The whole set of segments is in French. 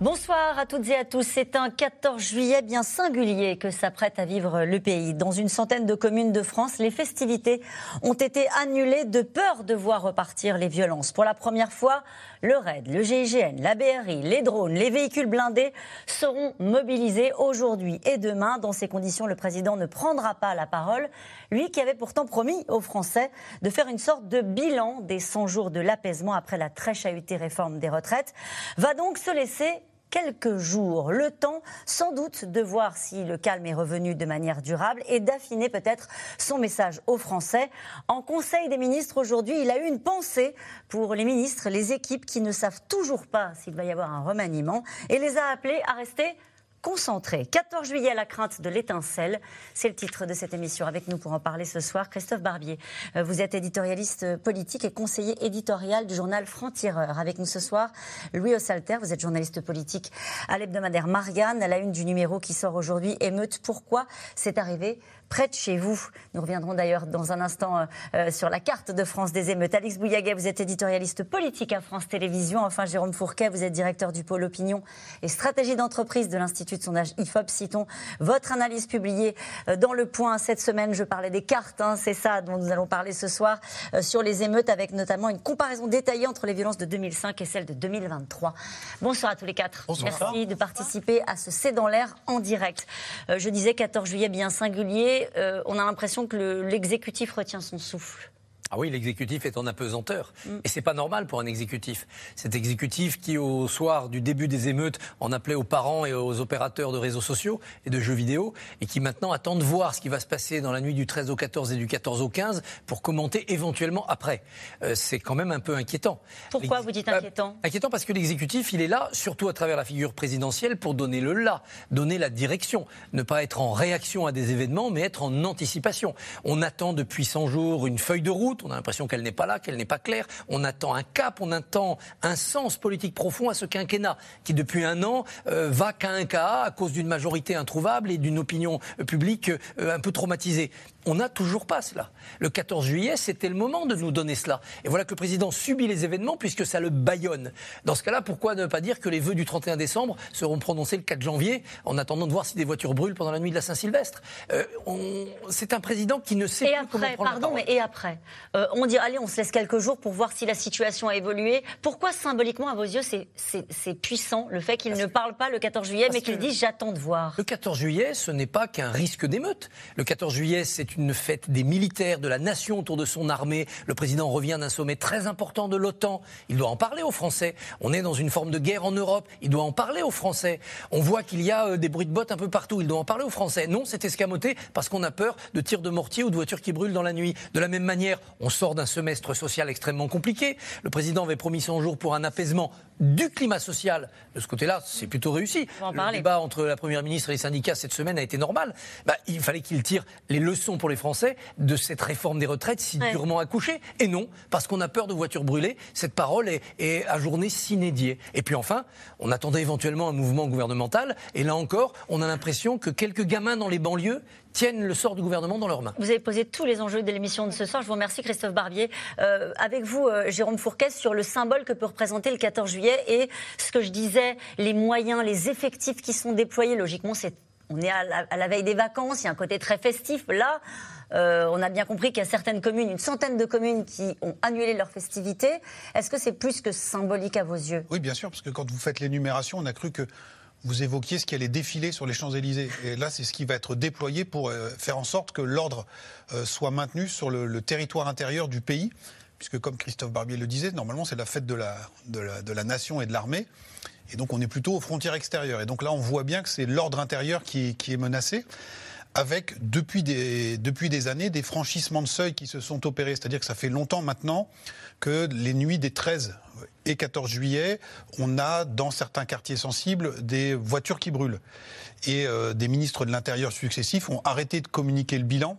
Bonsoir à toutes et à tous. C'est un 14 juillet bien singulier que s'apprête à vivre le pays. Dans une centaine de communes de France, les festivités ont été annulées de peur de voir repartir les violences. Pour la première fois, le RAID, le GIGN, la BRI, les drones, les véhicules blindés seront mobilisés aujourd'hui et demain. Dans ces conditions, le président ne prendra pas la parole. Lui qui avait pourtant promis aux Français de faire une sorte de bilan des 100 jours de l'apaisement après la très chahutée réforme des retraites, va donc se laisser quelques jours, le temps sans doute de voir si le calme est revenu de manière durable et d'affiner peut-être son message aux Français. En Conseil des ministres aujourd'hui, il a eu une pensée pour les ministres, les équipes qui ne savent toujours pas s'il va y avoir un remaniement et les a appelés à rester concentré. 14 juillet, la crainte de l'étincelle. C'est le titre de cette émission. Avec nous pour en parler ce soir, Christophe Barbier. Euh, vous êtes éditorialiste politique et conseiller éditorial du journal Franc-Tireur. Avec nous ce soir, Louis Ossalter. Vous êtes journaliste politique à l'hebdomadaire Marianne, à la une du numéro qui sort aujourd'hui. Émeute, pourquoi c'est arrivé près de chez vous. Nous reviendrons d'ailleurs dans un instant euh, euh, sur la carte de France des émeutes. Alix Bouillaguet, vous êtes éditorialiste politique à France Télévisions. Enfin, Jérôme Fourquet, vous êtes directeur du pôle opinion et stratégie d'entreprise de l'Institut de sondage IFOP. Citons votre analyse publiée euh, dans Le Point cette semaine. Je parlais des cartes, hein, c'est ça dont nous allons parler ce soir sur les émeutes avec notamment une comparaison détaillée entre les violences de 2005 et celles de 2023. Bonsoir à tous les quatre. Bonsoir. Merci de participer à ce C'est dans l'air en direct. je disais 14 juillet bien singulier euh, on a l'impression que l'exécutif retient son souffle. Ah oui, l'exécutif est en apesanteur. Et mm. Et c'est pas normal pour un exécutif. Cet exécutif qui, au soir du début des émeutes, en appelait aux parents et aux opérateurs de réseaux sociaux et de jeux vidéo, et qui maintenant attend de voir ce qui va se passer dans la nuit du 13 au 14 et du 14 au 15 pour commenter éventuellement après. Euh, c'est quand même un peu inquiétant. Pourquoi vous dites inquiétant euh, Inquiétant parce que l'exécutif, il est là, surtout à travers la figure présidentielle, pour donner le là, donner la direction. Ne pas être en réaction à des événements, mais être en anticipation. On attend depuis 100 jours une feuille de route on a l'impression qu'elle n'est pas là, qu'elle n'est pas claire. On attend un cap, on attend un sens politique profond à ce quinquennat qui, depuis un an, euh, va qu'à un cas à cause d'une majorité introuvable et d'une opinion publique euh, un peu traumatisée. On n'a toujours pas cela. Le 14 juillet, c'était le moment de nous donner cela. Et voilà que le président subit les événements puisque ça le baillonne. Dans ce cas-là, pourquoi ne pas dire que les vœux du 31 décembre seront prononcés le 4 janvier en attendant de voir si des voitures brûlent pendant la nuit de la Saint-Sylvestre? Euh, C'est un président qui ne sait et plus après, comment prendre pardon, mais et après? Euh, On dit allez, on se laisse quelques jours pour voir si la situation a évolué. Pourquoi symboliquement, à vos yeux, c'est puissant le fait qu'il ne parle pas le 14 juillet, mais qu'il dise j'attends de voir? Le 14 juillet, ce n'est pas qu'un risque d'émeute. Le 14 juillet, c'est une fête des militaires, de la nation autour de son armée. Le président revient d'un sommet très important de l'OTAN. Il doit en parler aux Français. On est dans une forme de guerre en Europe. Il doit en parler aux Français. On voit qu'il y a euh, des bruits de bottes un peu partout. Il doit en parler aux Français. Non, c'est escamoté parce qu'on a peur de tirs de mortier ou de voitures qui brûlent dans la nuit. De la même manière, on sort d'un semestre social extrêmement compliqué. Le président avait promis 100 jours pour un apaisement du climat social. De ce côté-là, c'est plutôt réussi. Le débat entre la Première ministre et les syndicats cette semaine a été normal. Bah, il fallait qu'il tire les leçons pour les Français de cette réforme des retraites si durement accouchée. Et non, parce qu'on a peur de voitures brûlées, cette parole est, est ajournée s'inédier. Et puis enfin, on attendait éventuellement un mouvement gouvernemental. Et là encore, on a l'impression que quelques gamins dans les banlieues tiennent le sort du gouvernement dans leurs mains. Vous avez posé tous les enjeux de l'émission de ce soir. Je vous remercie, Christophe Barbier. Euh, avec vous, euh, Jérôme Fourquet, sur le symbole que peut représenter le 14 juillet et ce que je disais, les moyens, les effectifs qui sont déployés. Logiquement, c'est on est à la, veille des vacances, il y a un côté très festif. Là, euh, on a bien compris qu'il y a certaines communes, une centaine de communes qui ont annulé leurs festivités. Est-ce que c'est plus que symbolique à vos yeux? Oui, bien sûr, parce que quand vous faites l'énumération, on a cru que vous évoquiez ce qui allait défiler sur les Champs-Élysées. Et là, c'est ce qui va être déployé pour euh, faire en sorte que l'ordre euh, soit maintenu sur le, territoire intérieur du pays. Puisque, comme Christophe Barbier le disait, normalement, c'est la fête de la, nation et de l'armée. Et donc, on est plutôt aux frontières extérieures. Et donc là, on voit bien que c'est l'ordre intérieur qui, qui est menacé avec depuis des, depuis des années des franchissements de seuil qui se sont opérés. C'est-à-dire que ça fait longtemps maintenant que les nuits des 13 et 14 juillet, on a dans certains quartiers sensibles des voitures qui brûlent. Et euh, des ministres de l'Intérieur successifs ont arrêté de communiquer le bilan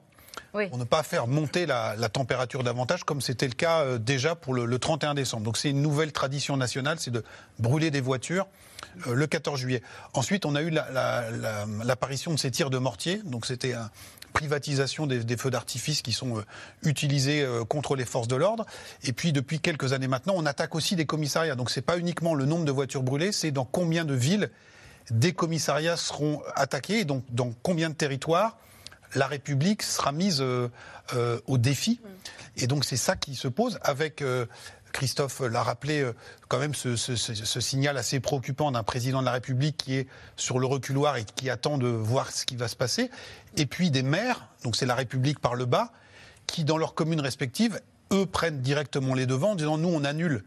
pour ne pas faire monter la, température davantage, comme c'était le cas euh, déjà pour le, 31 décembre. Donc c'est une nouvelle tradition nationale, c'est de brûler des voitures euh, le 14 juillet. Ensuite, on a eu l'apparition de ces tirs de mortier. Donc c'était une privatisation des, feux d'artifice qui sont euh, utilisés contre les forces de l'ordre. Et puis depuis quelques années maintenant, on attaque aussi des commissariats. Donc c'est pas uniquement le nombre de voitures brûlées, c'est dans combien de villes des commissariats seront attaqués, et donc dans combien de territoires la République sera mise euh, euh, au défi. Et donc c'est ça qui se pose avec... Euh, Christophe l'a rappelé, quand même ce, signal assez préoccupant d'un président de la République qui est sur le reculoir et qui attend de voir ce qui va se passer. Et puis des maires, donc c'est la République par le bas, qui dans leurs communes respectives, eux prennent directement les devants en disant nous on annule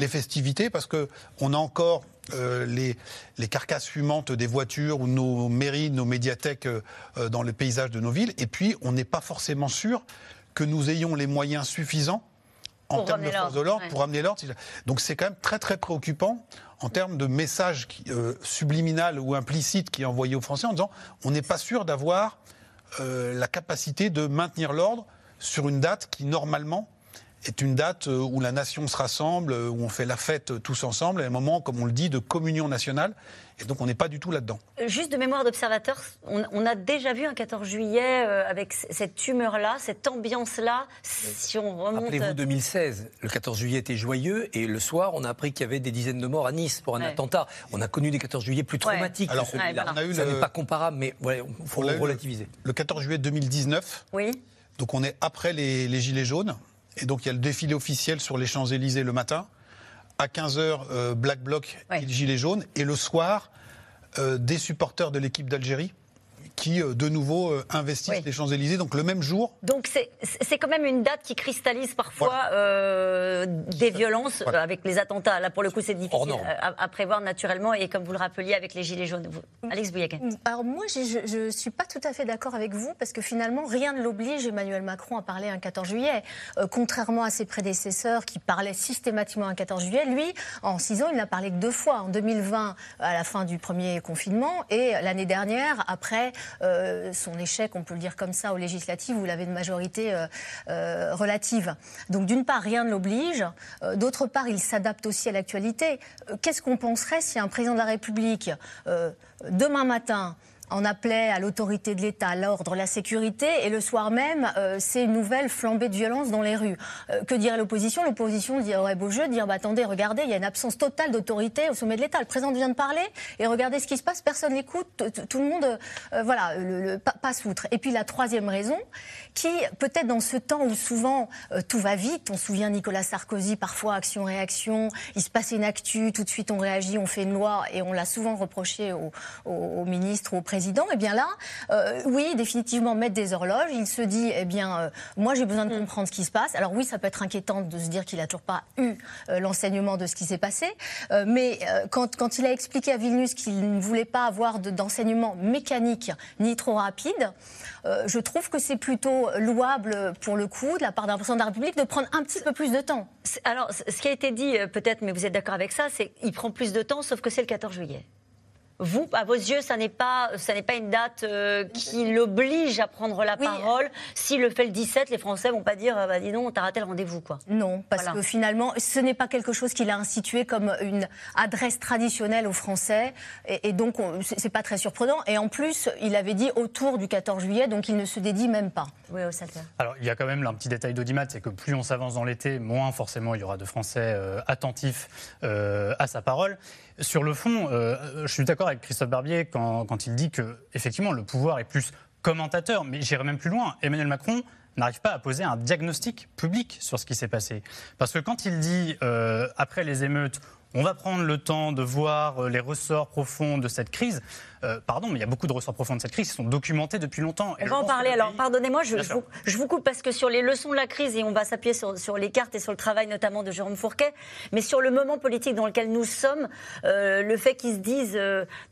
les festivités parce que on a encore euh, les, les, carcasses fumantes des voitures ou nos mairies, nos médiathèques euh, euh, dans le paysage de nos villes. Et puis, on n'est pas forcément sûr que nous ayons les moyens suffisants en termes de force de l'ordre pour amener l'ordre. Donc c'est quand même très très préoccupant en termes de message subliminal ou implicite qui est envoyé aux Français en disant on n'est pas sûr d'avoir la capacité de maintenir l'ordre sur une date qui normalement est une date euh, où la nation se rassemble, euh, où on fait la fête tous ensemble, et un moment, comme on le dit, de communion nationale. Et donc on n'est pas du tout là-dedans. Euh, juste de mémoire d'observateur, on, a déjà vu un 14 juillet avec cette humeur-là, cette ambiance-là, si on remonte... Rappelez-vous 2016, le 14 juillet était joyeux et le soir on a appris qu'il y avait des dizaines de morts à Nice pour un attentat. On a connu des 14 juillet plus traumatiques Alors, celui-là. On a eu Ça n'est pas comparable, mais il faut le relativiser. Le 14 juillet 2019, oui. donc on est après les Gilets jaunes, et donc il y a le défilé officiel sur les Champs-Élysées le matin. À 15h, euh, Black Bloc et Gilets jaunes. Et le soir, euh, des supporters de l'équipe d'Algérie qui, euh, de nouveau, euh, investissent les Champs-Élysées, donc le même jour. Donc c'est quand même une date qui cristallise parfois euh, des violences avec les attentats. Là, pour le coup, c'est difficile à, prévoir naturellement, et comme vous le rappeliez avec les Gilets jaunes. Alex Bouyaké. Alors moi, je ne suis pas tout à fait d'accord avec vous, parce que finalement, rien ne l'oblige, Emmanuel Macron, à parler un 14 juillet. contrairement à ses prédécesseurs qui parlaient systématiquement un 14 juillet, lui, en six ans, il n'a parlé que deux fois. En 2020, à la fin du premier confinement, et l'année dernière, après euh, son échec, on peut le dire comme ça, aux législatives où il avait une majorité euh, euh, relative. Donc d'une part, rien ne l'oblige. D'autre part, il s'adapte aussi à l'actualité. Qu'est-ce qu'on penserait si un président de la République, demain matin, en appelait à l'autorité de l'État, l'ordre, la sécurité, et le soir même, euh, c'est une nouvelle flambée de violence dans les rues. Euh, que dirait l'opposition? L'opposition aurait beau jeu dire bah, attendez, regardez, il y a une absence totale d'autorité au sommet de l'État. Le président vient de parler, et regardez ce qui se passe, personne n'écoute, tout le monde, euh, voilà, le, passe outre. Et puis la troisième raison, qui peut-être dans ce temps où souvent tout va vite, on souvient Nicolas Sarkozy, parfois action-réaction, il se passe une actu, tout de suite on réagit, on fait une loi, et on l'a souvent reproché au, au, au ministre ou au président président, et eh bien là, euh, oui, définitivement mettre des horloges. Il se dit, eh bien, euh, moi j'ai besoin de mm. comprendre ce qui se passe. Alors oui, ça peut être inquiétant de se dire qu'il n'a toujours pas eu euh, l'enseignement de ce qui s'est passé, mais quand, quand, il a expliqué à Vilnius qu'il ne voulait pas avoir d'enseignement mécanique ni trop rapide, je trouve que c'est plutôt louable pour le coup de la part d'un président de la République de prendre un petit peu plus de temps. Alors, ce qui a été dit, peut-être, mais vous êtes d'accord avec ça, c'est qu'il prend plus de temps, sauf que c'est le 14 juillet. Vous, à vos yeux, ça n'est pas, ça n'est pas une date euh, qui l'oblige à prendre la parole. S'il le fait le 17, les Français vont pas dire, bah dis donc, t'as raté le rendez-vous, quoi. Non, parce que finalement, ce n'est pas quelque chose qu'il a institué comme une adresse traditionnelle aux Français, et, et donc c'est pas très surprenant. Et en plus, il avait dit autour du 14 juillet, donc il ne se dédie même pas. Oui, au Alors, il y a quand même un petit détail d'audimat, c'est que plus on s'avance dans l'été, moins forcément il y aura de Français euh, attentifs euh, à sa parole. Sur le fond, euh, je suis d'accord avec Christophe Barbier quand, quand, il dit que effectivement le pouvoir est plus commentateur, mais j'irai même plus loin. Emmanuel Macron n'arrive pas à poser un diagnostic public sur ce qui s'est passé. Parce que quand il dit, euh, après les émeutes, on va prendre le temps de voir euh, les ressorts profonds de cette crise. Euh, pardon, mais il y a beaucoup de ressorts profonds de cette crise qui sont documentés depuis longtemps. on va en parler. Alors, pardonnez-moi, je, vous, coupe parce que sur les leçons de la crise, et on va s'appuyer sur, les cartes et sur le travail notamment de Jérôme Fourquet, mais sur le moment politique dans lequel nous sommes, euh, le fait qu'ils se disent.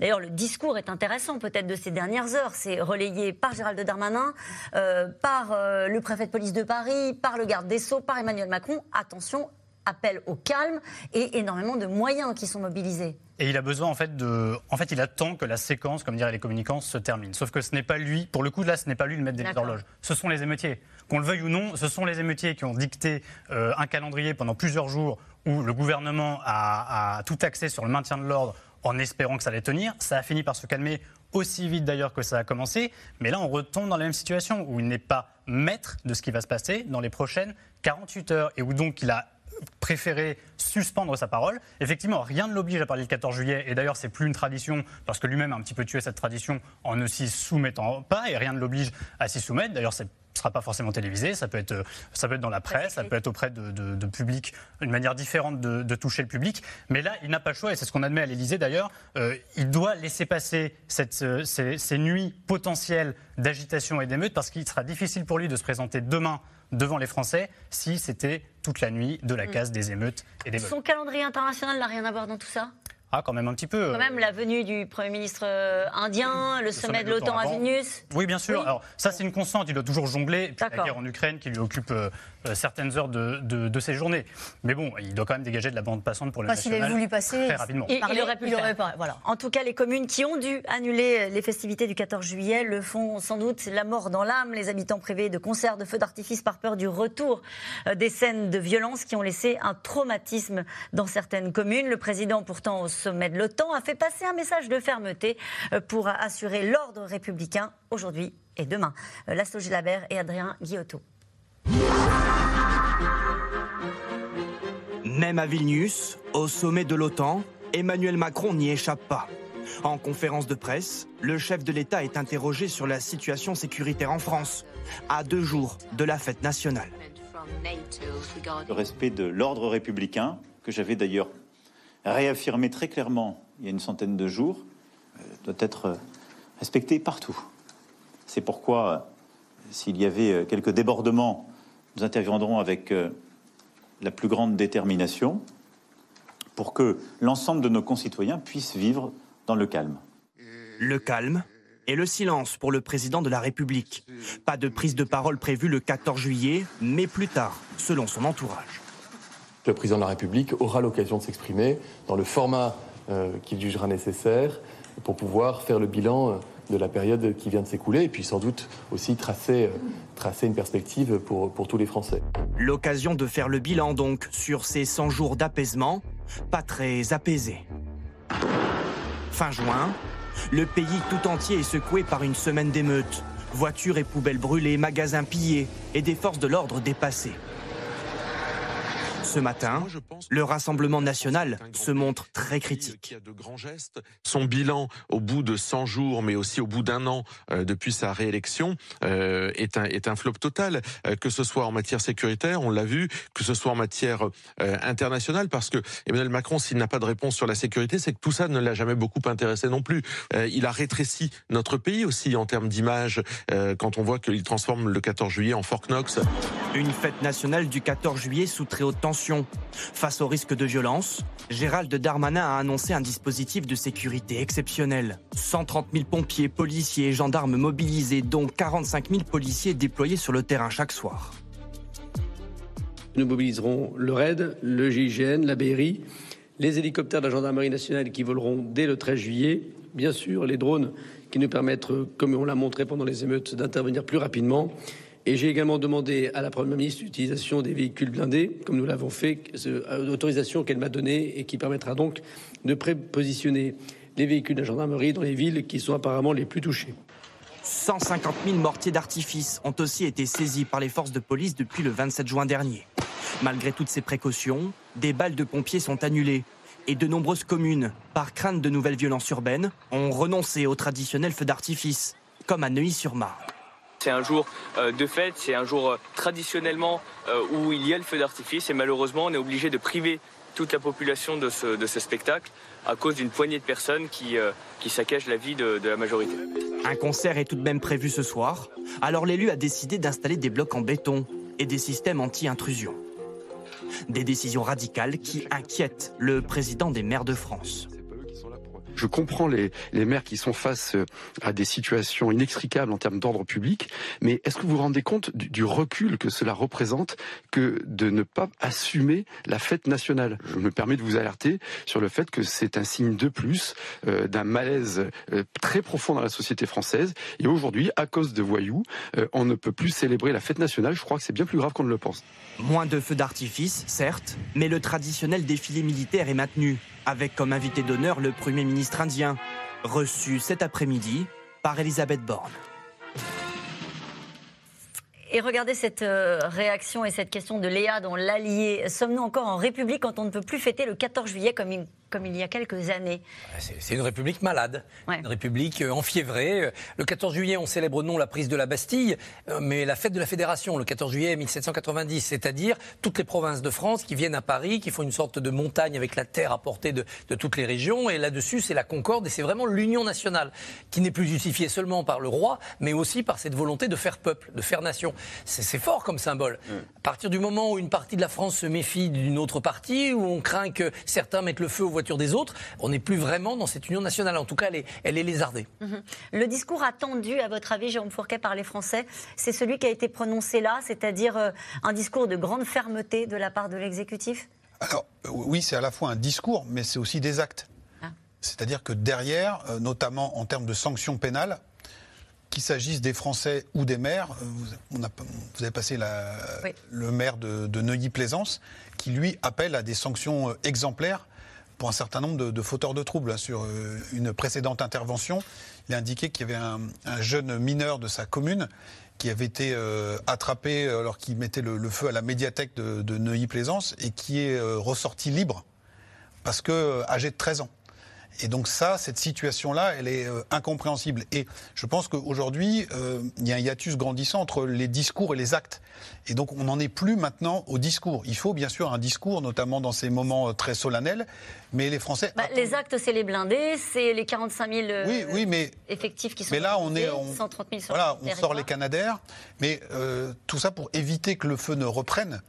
D'ailleurs, le discours est intéressant peut-être de ces dernières heures. C'est relayé par Gérald Darmanin, par le préfet de police de Paris, par le garde des Sceaux, par Emmanuel Macron. Attention, appelle au calme et énormément de moyens qui sont mobilisés. Et il a besoin en fait de, en fait, il attend que la séquence, comme diraient les communicants, se termine. Sauf que ce n'est pas lui. Pour le coup, là, ce n'est pas lui le maître des horloges. Ce sont les émeutiers. Qu'on le veuille ou non, ce sont les émeutiers qui ont dicté euh, un calendrier pendant plusieurs jours où le gouvernement a, a tout axé sur le maintien de l'ordre en espérant que ça allait tenir. Ça a fini par se calmer aussi vite d'ailleurs que ça a commencé. Mais là, on retombe dans la même situation où il n'est pas maître de ce qui va se passer dans les prochaines 48 heures et où donc il a préféré suspendre sa parole. Effectivement, rien ne l'oblige à parler le 14 juillet, et d'ailleurs, c'est plus une tradition, parce que lui-même a un petit peu tué cette tradition en ne s'y soumettant pas, et rien ne l'oblige à s'y soumettre. D'ailleurs, c'est ne sera pas forcément télévisé, ça peut être, ça peut être dans la presse, ça peut être auprès de, de, public, une manière différente de, toucher le public. Mais là, il n'a pas le choix, et c'est ce qu'on admet à l'Élysée d'ailleurs, euh, il doit laisser passer cette, euh, ces, ces nuits potentielles d'agitation et d'émeute, parce qu'il sera difficile pour lui de se présenter demain devant les Français si c'était toute la nuit de la mm. case des émeutes et des Son calendrier international n'a rien à voir dans tout ça ah, quand même un petit peu. Quand même la venue du Premier ministre euh, indien, le, sommet, de l'OTAN à Vilnius. Oui, bien sûr. Alors, ça, c'est une constante. Il doit toujours jongler. Puis la guerre en Ukraine qui lui occupe euh, euh, certaines heures de, de, ses journées. Mais bon, il doit quand même dégager de la bande passante pour le S'il avait voulu passer, très rapidement. Il, aurait pu le pas. Voilà. En tout cas, les communes qui ont dû annuler les festivités du 14 juillet le font sans doute la mort dans l'âme. Les habitants privés de concerts de feux d'artifice par peur du retour des scènes de violence qui ont laissé un traumatisme dans certaines communes. Le président, pourtant au sommet de l'OTAN, a fait passer un message de fermeté euh, pour assurer l'ordre républicain aujourd'hui et demain. Euh, Laszlo Gilabert et Adrien Guillotot. Même à Vilnius, au sommet de l'OTAN, Emmanuel Macron n'y échappe pas. En conférence de presse, le chef de l'État est interrogé sur la situation sécuritaire en France, à deux jours de la fête nationale. Le respect de l'ordre républicain, que j'avais d'ailleurs réaffirmé très clairement il y a une centaine de jours, euh, doit être euh, respecté partout. C'est pourquoi, euh, s'il y avait quelques débordements, nous interviendrons avec la plus grande détermination pour que l'ensemble de nos concitoyens puissent vivre dans le calme. Le calme et le silence pour le président de la République. Pas de prise de parole prévue le 14 juillet, mais plus tard, selon son entourage. Le président de la République aura l'occasion de s'exprimer dans le format euh, qu'il jugera nécessaire pour pouvoir faire le bilan euh, de la période qui vient de s'écouler et puis sans doute aussi tracer, euh, tracer une perspective pour, pour tous les Français. L'occasion de faire le bilan donc sur ces 100 jours d'apaisement, pas très apaisés. Fin juin, le pays tout entier est secoué par une semaine d'émeutes. Voitures et poubelles brûlées, magasins pillés et des forces de l'ordre dépassées. Ce matin, le Rassemblement national se montre très critique. Son bilan au bout de 100 jours, mais aussi au bout d'un an euh, depuis sa réélection, euh, est, un, est un flop total, euh, que ce soit en matière sécuritaire, on l'a vu, que ce soit en matière internationale, parce que Emmanuel Macron, s'il n'a pas de réponse sur la sécurité, c'est que tout ça ne l'a jamais beaucoup intéressé non plus. il a rétréci notre pays aussi en termes d'image, quand on voit qu'il transforme le 14 juillet en Fort Knox. Une fête nationale du 14 juillet sous très haute tension Face au risque de violence, Gérald Darmanin a annoncé un dispositif de sécurité exceptionnel. 130 000 pompiers, policiers et gendarmes mobilisés, dont 45 000 policiers déployés sur le terrain chaque soir. Nous mobiliserons le RAID, le GIGN, la BRI, les hélicoptères de la gendarmerie nationale qui voleront dès le 13 juillet, bien sûr les drones qui nous permettent, comme on l'a montré pendant les émeutes, d'intervenir plus rapidement et j'ai également demandé à la Première ministre l'utilisation des véhicules blindés, comme nous l'avons fait, l'autorisation qu'elle m'a donnée et qui permettra donc de prépositionner les véhicules de la gendarmerie dans les villes qui sont apparemment les plus touchées. 150 000 mortiers d'artifice ont aussi été saisis par les forces de police depuis le 27 juin dernier. Malgré toutes ces précautions, des balles de pompiers sont annulées et de nombreuses communes, par crainte de nouvelles violences urbaines, ont renoncé au traditionnel feu d'artifice, comme à Neuilly-sur-Marne. C'est un jour euh, de fête, c'est un jour euh, traditionnellement euh, où il y a le feu d'artifice et malheureusement on est obligé de priver toute la population de ce, spectacle à cause d'une poignée de personnes qui, saccagent la vie de la majorité. Un concert est tout de même prévu ce soir, alors l'élu a décidé d'installer des blocs en béton et des systèmes anti-intrusion. Des décisions radicales qui inquiètent le président des maires de France. Je comprends les, maires qui sont face euh, à des situations inextricables en termes d'ordre public, mais est-ce que vous vous rendez compte du, recul que cela représente que de ne pas assumer la fête nationale? Je me permets de vous alerter sur le fait que c'est un signe de plus euh, d'un malaise euh, très profond dans la société française. Et aujourd'hui, à cause de voyous, on ne peut plus célébrer la fête nationale. Je crois que c'est bien plus grave qu'on ne le pense. Moins de feux d'artifice, certes, mais le traditionnel défilé militaire est maintenu, avec comme invité d'honneur le Premier ministre indien, reçu cet après-midi par Elisabeth Borne. Et regardez cette euh, réaction et cette question de Léa dans l'Allier. Sommes-nous encore en République quand on ne peut plus fêter le 14 juillet comme une comme il y a quelques années. C'est une république malade, ouais. une république euh, enfiévrée. Le 14 juillet, on célèbre non la prise de la Bastille, euh, mais la fête de la Fédération, le 14 juillet 1790, c'est-à-dire toutes les provinces de France qui viennent à Paris, qui font une sorte de montagne avec la terre à portée de, de toutes les régions, et là-dessus, c'est la concorde, et c'est vraiment l'union nationale, qui n'est plus justifiée seulement par le roi, mais aussi par cette volonté de faire peuple, de faire nation. C'est fort comme symbole. Mm. À partir du moment où une partie de la France se méfie d'une autre partie, où on craint que certains mettent le feu au voiture des autres, on n'est plus vraiment dans cette union nationale. En tout cas, elle est, elle est lézardée. -hmm. Le discours attendu, à votre avis, Jérôme Fourquet, par les Français, c'est celui qui a été prononcé là, c'est-à-dire euh, un discours de grande fermeté de la part de l'exécutif? Alors, euh, oui, c'est à la fois un discours, mais c'est aussi des actes. Ah. C'est-à-dire que derrière, euh, notamment en termes de sanctions pénales, qu'il s'agisse des Français ou des maires, vous, on a, vous avez passé la, oui. le maire de, de Neuilly-Plaisance, qui lui appelle à des sanctions exemplaires pour un certain nombre de, fauteurs de troubles. Sur euh, une précédente intervention, il a indiqué qu'il y avait un, un, jeune mineur de sa commune qui avait été euh, attrapé alors qu'il mettait le, feu à la médiathèque de, de Neuilly-Plaisance et qui est euh, ressorti libre parce que âgé de 13 ans. Et donc ça, cette situation-là, elle est euh, incompréhensible. Et je pense qu'aujourd'hui, euh, il y a un hiatus grandissant entre les discours et les actes. Et donc on n'en est plus maintenant au discours. Il faut bien sûr un discours, notamment dans ces moments euh, très solennels, mais les Français... Bah, les actes, c'est les blindés, c'est les 45 000 oui, oui, mais, effectifs qui sont... Mais là, on est... On, 130 000 sur voilà, on sort les Canadaires, mais tout ça pour éviter que le feu ne reprenne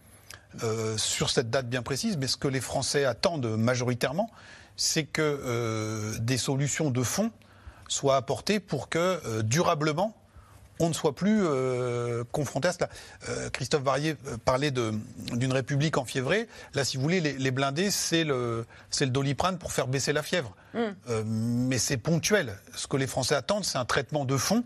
euh, sur cette date bien précise, mais ce que les Français attendent majoritairement, c'est que euh, des solutions de fond soient apportées pour que euh, durablement on ne soit plus euh, confronté à cela. Christophe Barrier parlait d'une république enfiévrée. Là, si vous voulez, les, les blindés, c'est le, le doliprane pour faire baisser la fièvre. Mm. Mais c'est ponctuel. Ce que les Français attendent, c'est un traitement de fond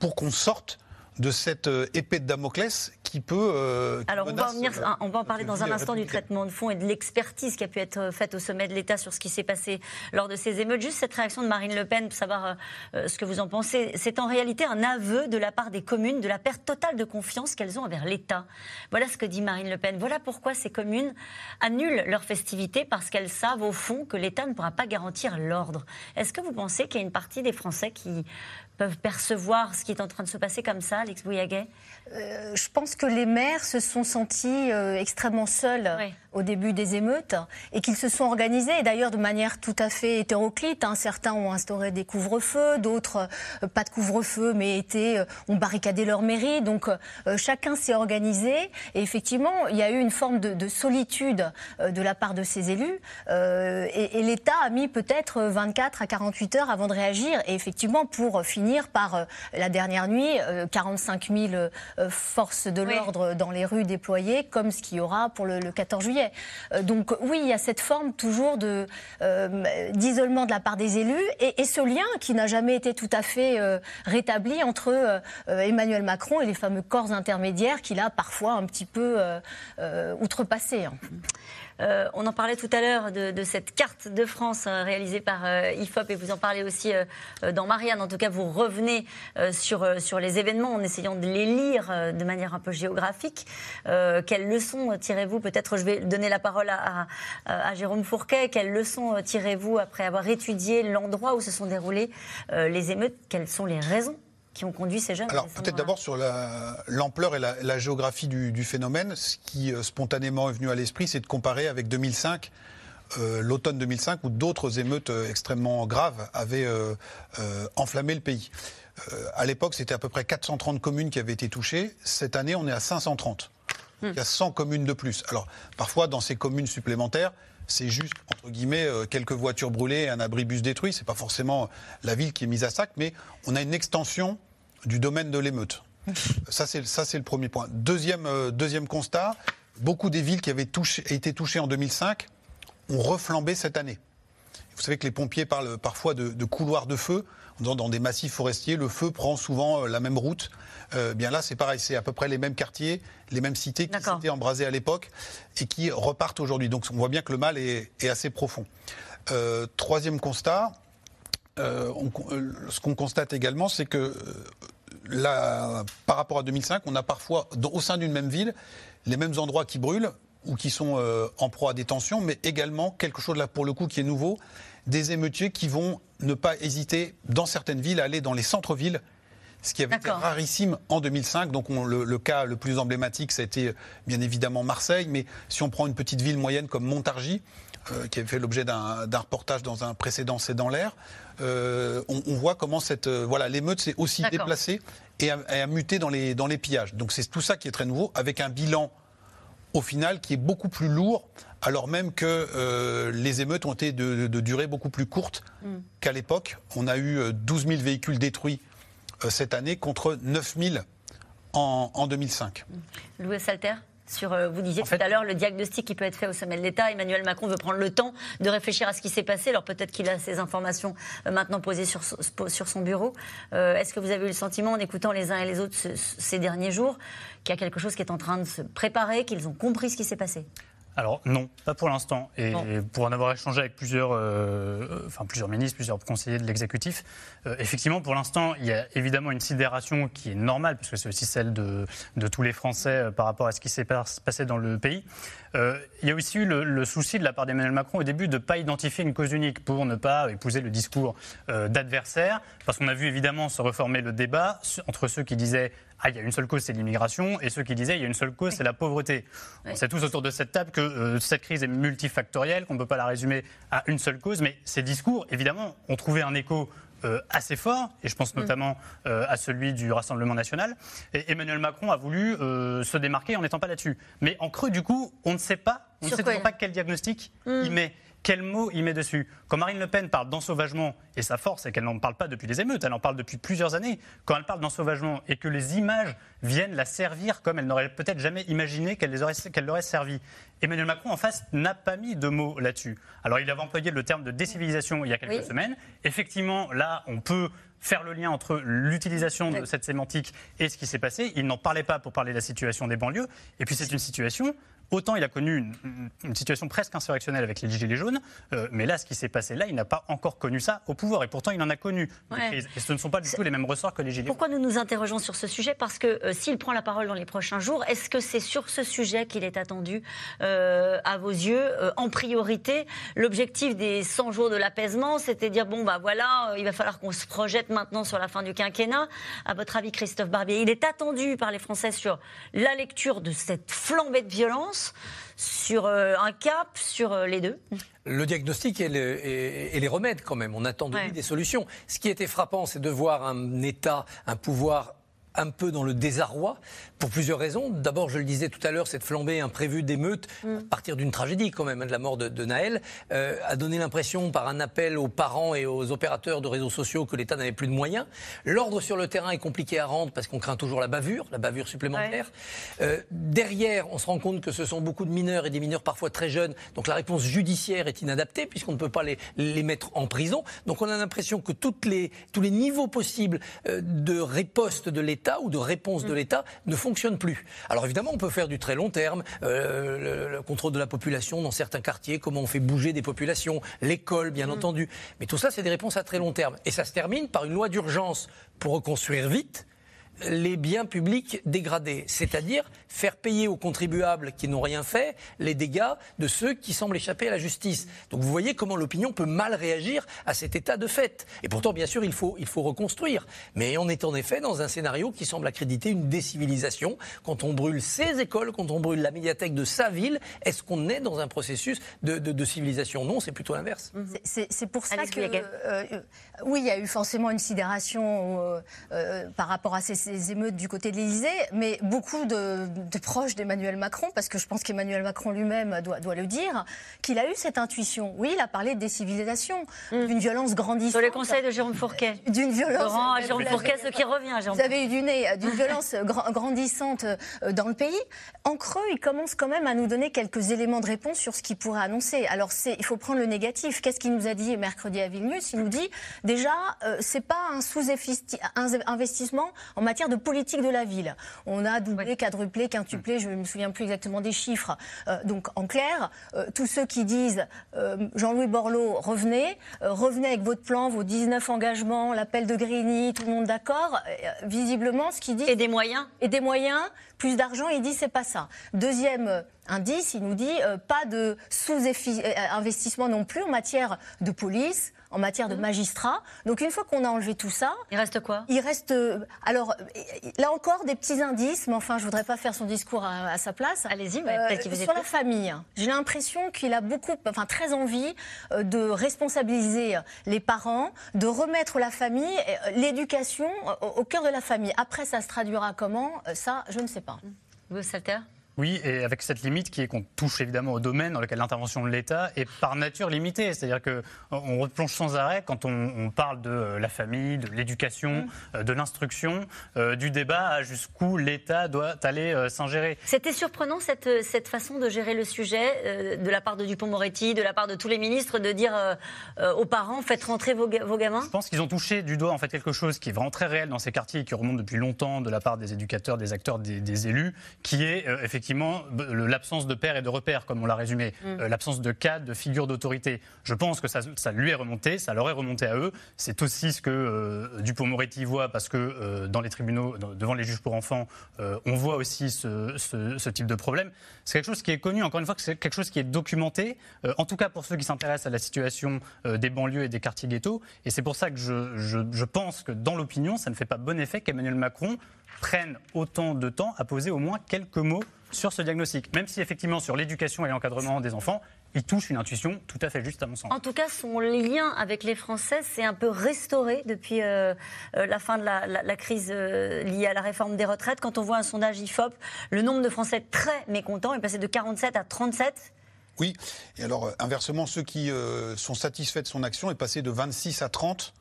pour qu'on sorte de cette épée de Damoclès qui peut. Euh, qui Alors, on va, en venir, on va en parler dans un instant du traitement de fond et de l'expertise qui a pu être faite au sommet de l'État sur ce qui s'est passé lors de ces émeutes. Juste cette réaction de Marine Le Pen, pour savoir euh, ce que vous en pensez. C'est en réalité un aveu de la part des communes de la perte totale de confiance qu'elles ont envers l'État. Voilà ce que dit Marine Le Pen. Voilà pourquoi ces communes annulent leurs festivités parce qu'elles savent au fond que l'État ne pourra pas garantir l'ordre. Est-ce que vous pensez qu'il y a une partie des Français qui peuvent percevoir ce qui est en train de se passer comme ça, Alex Bouillaguet euh, Je pense que les maires se sont sentis euh, extrêmement seuls oui. au début des émeutes et qu'ils se sont organisés, d'ailleurs de manière tout à fait hétéroclite. Hein. Certains ont instauré des couvre-feux, d'autres euh, pas de couvre-feu, mais étaient, ont barricadé leur mairie. Donc chacun s'est organisé et effectivement, il y a eu une forme de, de solitude de la part de ces élus et, et l'État a mis peut-être 24 à 48 heures avant de réagir et effectivement pour finir par la dernière nuit 45 000 forces de l'ordre oui. dans les rues déployées, comme ce qu'il y aura pour le, le 14 juillet. Euh, donc oui, il y a cette forme toujours de, euh, d'isolement de la part des élus et, et ce lien qui n'a jamais été tout à fait euh, rétabli entre euh, Emmanuel Macron et les fameux corps intermédiaires qu'il a parfois un petit peu euh, outrepassés. Euh, on en parlait tout à l'heure de, de, cette carte de France euh, réalisée par euh, IFOP et vous en parlez aussi euh, dans Marianne. En tout cas, vous revenez euh, sur, sur les événements en essayant de les lire de manière un peu géographique. quelles leçons tirez-vous? Peut-être je vais donner la parole à, à, à Jérôme Fourquet. Quelles leçons tirez-vous après avoir étudié l'endroit où se sont déroulées les émeutes? Quelles sont les raisons qui ont conduit ces jeunes Alors peut-être d'abord sur l'ampleur la, et la, la géographie du, du, phénomène. Ce qui euh, spontanément est venu à l'esprit, c'est de comparer avec 2005. Euh, l'automne 2005 où d'autres émeutes euh, extrêmement graves avaient enflammé le pays. à l'époque, c'était à peu près 430 communes qui avaient été touchées. Cette année, on est à 530. Hum. Il y a 100 communes de plus. Alors, parfois, dans ces communes supplémentaires, c'est juste, entre guillemets, quelques voitures brûlées un abribus détruit. C'est pas forcément la ville qui est mise à sac, mais on a une extension du domaine de l'émeute. ça, c'est, ça, c'est le premier point. Deuxième, euh, deuxième constat, beaucoup des villes qui avaient touché, été touchées en 2005 ont reflambé cette année. Vous savez que les pompiers parlent parfois de, de couloirs de feu. Dans, dans, des massifs forestiers, le feu prend souvent euh, la même route. Euh, bien là, c'est pareil, c'est à peu près les mêmes quartiers, les mêmes cités qui s'étaient embrasées à l'époque et qui repartent aujourd'hui. Donc on voit bien que le mal est, est assez profond. Euh, troisième constat, euh, on, euh, ce qu'on constate également, c'est que là, par rapport à 2005, on a parfois, au sein d'une même ville, les mêmes endroits qui brûlent ou qui sont euh, en proie à des tensions, mais également quelque chose là pour le coup qui est nouveau, des émeutiers qui vont ne pas hésiter dans certaines villes à aller dans les centres-villes, ce qui avait été rarissime en 2005. Donc on, le, le, cas le plus emblématique, ça a été bien évidemment Marseille, mais si on prend une petite ville moyenne comme Montargis, euh, qui avait fait l'objet d'un reportage dans un précédent C'est dans l'air, euh, on, on, voit comment cette euh, voilà l'émeute s'est aussi déplacée et a, a, muté dans les, dans les pillages. Donc c'est tout ça qui est très nouveau, avec un bilan au final qui est beaucoup plus lourd, alors même que euh, les émeutes ont été de, de durée beaucoup plus courte mm. qu'à l'époque. On a eu 12 000 véhicules détruits cette année contre 9 000 en, en 2005. Louis Salter? Sur, euh, vous disiez en tout à l'heure, le diagnostic qui peut être fait au sommet de l'État. Emmanuel Macron veut prendre le temps de réfléchir à ce qui s'est passé. Alors peut-être qu'il a ces informations euh, maintenant posées sur, sur son bureau. Euh, Est-ce que vous avez eu le sentiment, en écoutant les uns et les autres ce, ces derniers jours, qu'il y a quelque chose qui est en train de se préparer, qu'ils ont compris ce qui s'est passé? Alors non, pas pour l'instant. Et pour en avoir échangé avec plusieurs, euh, enfin plusieurs ministres, plusieurs conseillers de l'exécutif, euh, effectivement, pour l'instant, il y a évidemment une sidération qui est normale, puisque c'est aussi celle de, de, tous les Français euh, par rapport à ce qui s'est passé dans le pays. Il y a aussi eu le, le souci de la part d'Emmanuel Macron au début de ne pas identifier une cause unique pour ne pas épouser le discours d'adversaire, parce qu'on a vu évidemment se reformer le débat entre ceux qui disaient ah, il y a une seule cause, c'est l'immigration, et ceux qui disaient il y a une seule cause, c'est la pauvreté. On sait tous autour de cette table que euh, cette crise est multifactorielle, qu'on ne peut pas la résumer à une seule cause, mais ces discours, évidemment, ont trouvé un écho euh, assez fort, et je pense notamment euh, à celui du Rassemblement national. Et Emmanuel Macron a voulu euh, se démarquer en n'étant pas là-dessus. Mais en creux, du coup, on ne sait pas, on ne sait toujours pas quel diagnostic mm. il met quel mot il met dessus. Quand Marine Le Pen parle d'ensauvagement, et sa force, c'est qu'elle n'en parle pas depuis les émeutes, elle en parle depuis plusieurs années, quand elle parle d'ensauvagement et que les images viennent la servir comme elle n'aurait peut-être jamais imaginé qu'elle qu l'aurait servi, Emmanuel Macron, en face, n'a pas mis de mots là-dessus. Alors, il avait employé le terme de décivilisation il y a quelques oui. semaines. Effectivement, là, on peut faire le lien entre l'utilisation de cette sémantique et ce qui s'est passé. Il n'en parlait pas pour parler de la situation des banlieues. Et puis, c'est une situation Autant il a connu une, une, situation presque insurrectionnelle avec les Gilets jaunes, euh, mais là, ce qui s'est passé là, il n'a pas encore connu ça au pouvoir. Et pourtant, il en a connu ouais. des crises. Et ce ne sont pas du tout les mêmes ressorts que les Gilets Pourquoi nous nous interrogeons sur ce sujet? Parce que euh, s'il prend la parole dans les prochains jours, est-ce que c'est sur ce sujet qu'il est attendu, euh, à vos yeux, en priorité? L'objectif des 100 jours de l'apaisement, c'était de dire bon, bah voilà, il va falloir qu'on se projette maintenant sur la fin du quinquennat. À votre avis, Christophe Barbier, il est attendu par les Français sur la lecture de cette flambée de violence? Sur euh, un cap, sur euh, les deux Le diagnostic et, le, et, et, les remèdes quand même. On attend de lui ouais. des solutions. Ce qui était frappant, c'est de voir un État, un pouvoir un peu dans le désarroi pour plusieurs raisons. D'abord, je le disais tout à l'heure, cette flambée imprévue d'émeutes, mm. à partir d'une tragédie quand même, hein, de la mort de, de Naël, euh, a donné l'impression par un appel aux parents et aux opérateurs de réseaux sociaux que l'État n'avait plus de moyens. L'ordre sur le terrain est compliqué à rendre parce qu'on craint toujours la bavure, la bavure supplémentaire. Ouais. Euh, derrière, on se rend compte que ce sont beaucoup de mineurs et des mineurs parfois très jeunes, donc la réponse judiciaire est inadaptée puisqu'on ne peut pas les, les mettre en prison. Donc on a l'impression que toutes les, tous les niveaux possibles euh, de riposte de l'État ou de réponse de l'État ne fonctionne plus. Alors évidemment, on peut faire du très long terme, euh, le, le, contrôle de la population dans certains quartiers, comment on fait bouger des populations, l'école, bien mmh. entendu. Mais tout ça, c'est des réponses à très long terme. Et ça se termine par une loi d'urgence pour reconstruire vite les biens publics dégradés, c'est-à-dire faire payer aux contribuables qui n'ont rien fait les dégâts de ceux qui semblent échapper à la justice. Donc vous voyez comment l'opinion peut mal réagir à cet état de fait. Et pourtant, bien sûr, il faut, il faut reconstruire. Mais on est en effet dans un scénario qui semble accréditer une décivilisation. Quand on brûle ses écoles, quand on brûle la médiathèque de sa ville, est-ce qu'on est dans un processus de, de, de civilisation? Non, c'est plutôt l'inverse. C'est pour ça que, euh, oui, il y a eu forcément une sidération euh, euh, par rapport à ces ces émeutes du côté de l'Élysée, mais beaucoup de, proches d'Emmanuel Macron, parce que je pense qu'Emmanuel Macron lui-même doit, doit, le dire, qu'il a eu cette intuition. Oui, il a parlé de décivilisation, mm. d'une violence grandissante. Sur les conseils de Jérôme Fourquet. D'une violence. Laurent, Jérôme Fourquet, ce qui revient, Jérôme Vous avez eu du nez, d'une violence grandissante euh, dans le pays. En creux, il commence quand même à nous donner quelques éléments de réponse sur ce qu'il pourrait annoncer. Alors, il faut prendre le négatif. Qu'est-ce qu'il nous a dit mercredi à Vilnius? Il nous dit, déjà, euh, c'est pas un sous-investissement en matière de politique de la ville. On a doublé, quadruplé, quintuplé, je ne me souviens plus exactement des chiffres. Euh, donc en clair, euh, tous ceux qui disent Jean-Louis Borloo, revenez, revenez avec votre plan, vos 19 engagements, l'appel de Grigny, tout le monde d'accord, visiblement ce qu'il dit... Et des moyens Et des moyens, plus d'argent, il dit c'est pas ça. Deuxième indice, il nous dit pas de sous-investissement non plus en matière de police, en matière de mmh. magistrats. Donc une fois qu'on a enlevé tout ça, il reste quoi? Il reste, euh, alors là encore des petits indices, mais enfin je voudrais pas faire son discours à, sa place. Allez-y, euh, peut-être Sur la famille, j'ai l'impression qu'il a beaucoup, enfin très envie euh, de responsabiliser les parents, de remettre la famille, l'éducation au, cœur de la famille. Après, ça se traduira comment? Ça, je ne sais pas. Vous, Salter? Oui, et avec cette limite qui est qu'on touche évidemment au domaine dans lequel l'intervention de l'État est par nature limitée. C'est-à-dire qu'on replonge sans arrêt quand on, parle de euh, la famille, de l'éducation, mmh. euh, de l'instruction, euh, du débat à jusqu'où l'État doit aller s'ingérer. C'était surprenant cette, cette façon de gérer le sujet de la part de Dupont-Moretti, de la part de tous les ministres, de dire aux parents faites rentrer vos, vos gamins? Je pense qu'ils ont touché du doigt en fait quelque chose qui est vraiment très réel dans ces quartiers et qui remonte depuis longtemps de la part des éducateurs, des acteurs, des, des élus, qui est effectivement effectivement l'absence de père et de repère, comme on l'a résumé, mm. euh, l'absence de cadre, de figure d'autorité. Je pense que ça, lui est remonté, ça leur est remonté à eux. C'est aussi ce que euh, Dupont-Moretti voit, parce que euh, dans les tribunaux, devant les juges pour enfants, on voit aussi ce, type de problème. C'est quelque chose qui est connu, encore une fois, c'est quelque chose qui est documenté, en tout cas pour ceux qui s'intéressent à la situation des banlieues et des quartiers ghettos. Et c'est pour ça que je pense que dans l'opinion, ça ne fait pas bon effet qu'Emmanuel Macron prenne autant de temps à poser au moins quelques mots sur ce diagnostic, même si effectivement sur l'éducation et l'encadrement des enfants, il touche une intuition tout à fait juste à mon sens. En tout cas, son lien avec les Français s'est un peu restauré depuis euh, euh, la fin de la, crise euh, liée à la réforme des retraites. Quand on voit un sondage IFOP, le nombre de Français très mécontents est passé de 47 à 37. Oui, et alors inversement, ceux qui sont satisfaits de son action est passé de 26 à 30.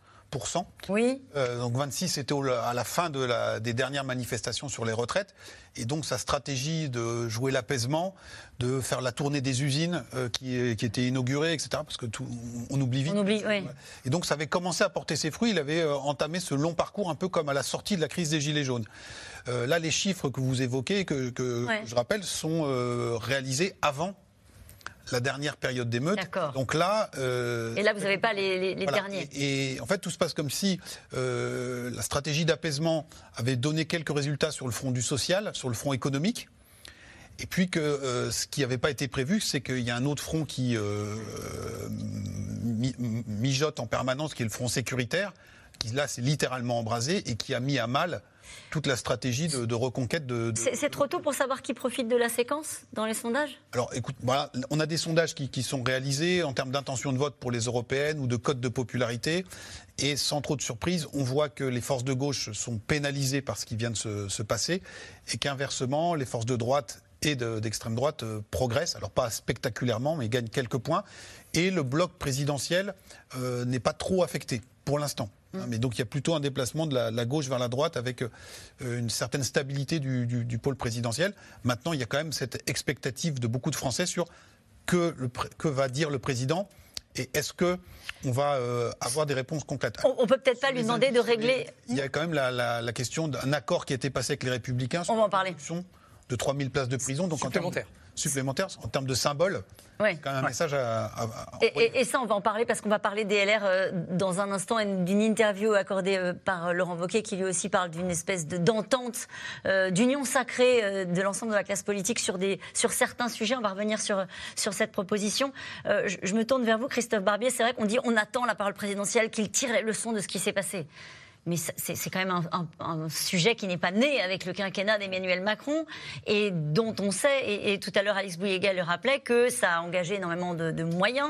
Oui. Euh, donc 26, c'était à la fin de la, des dernières manifestations sur les retraites. Et donc sa stratégie de jouer l'apaisement, de faire la tournée des usines euh, qui, qui était inaugurée, etc. Parce que tout, on oublie vite. On oublie, oui. Et donc ça avait commencé à porter ses fruits. Il avait euh, entamé ce long parcours un peu comme à la sortie de la crise des Gilets jaunes. là, les chiffres que vous évoquez, que, que je rappelle, sont réalisés avant la dernière période d'émeute. Donc là. Euh, et là, vous n'avez pas les, derniers. Et, en fait, tout se passe comme si euh, la stratégie d'apaisement avait donné quelques résultats sur le front du social, sur le front économique. Et puis que euh, ce qui n'avait pas été prévu, c'est qu'il y a un autre front qui mijote en permanence, qui est le front sécuritaire, qui là s'est littéralement embrasé et qui a mis à mal toute la stratégie de, reconquête de. C'est trop tôt pour savoir qui profite de la séquence dans les sondages? Alors écoute, voilà, on a des sondages qui, sont réalisés en termes d'intention de vote pour les européennes ou de code de popularité. Et sans trop de surprise, on voit que les forces de gauche sont pénalisées par ce qui vient de se, passer et qu'inversement, les forces de droite et d'extrême droite euh, progressent, alors pas spectaculairement, mais gagnent quelques points. Et le bloc présidentiel euh, n'est pas trop affecté pour l'instant. Hein, mais donc il y a plutôt un déplacement de la, gauche vers la droite avec euh, une certaine stabilité du, pôle présidentiel. Maintenant, il y a quand même cette expectative de beaucoup de Français sur que, que va dire le président et est-ce que on va euh, avoir des réponses concrètes? On, ne peut peut-être pas lui demander de régler. Il y a quand même la, question d'un accord qui a été passé avec les Républicains. Sur on va en parler. De 3000 places de prison, donc supplémentaires supplémentaire en termes de symbole. Oui. Quand même un message à. et, ça, on va en parler parce qu'on va parler des LR euh, dans un instant d'une interview accordée euh, par euh, Laurent Wauquiez qui lui aussi parle d'une espèce d'entente, d'union sacrée de l'ensemble de la classe politique sur, des, sur certains sujets. On va revenir sur, sur cette proposition. Je, je, me tourne vers vous, Christophe Barbier. C'est vrai qu'on dit on attend la parole présidentielle, qu'il tire les leçons de ce qui s'est passé mais c'est quand même un, sujet qui n'est pas né avec le quinquennat d'Emmanuel Macron et dont on sait, et, tout à l'heure Alice Bouyega le rappelait, que ça a engagé énormément de, moyens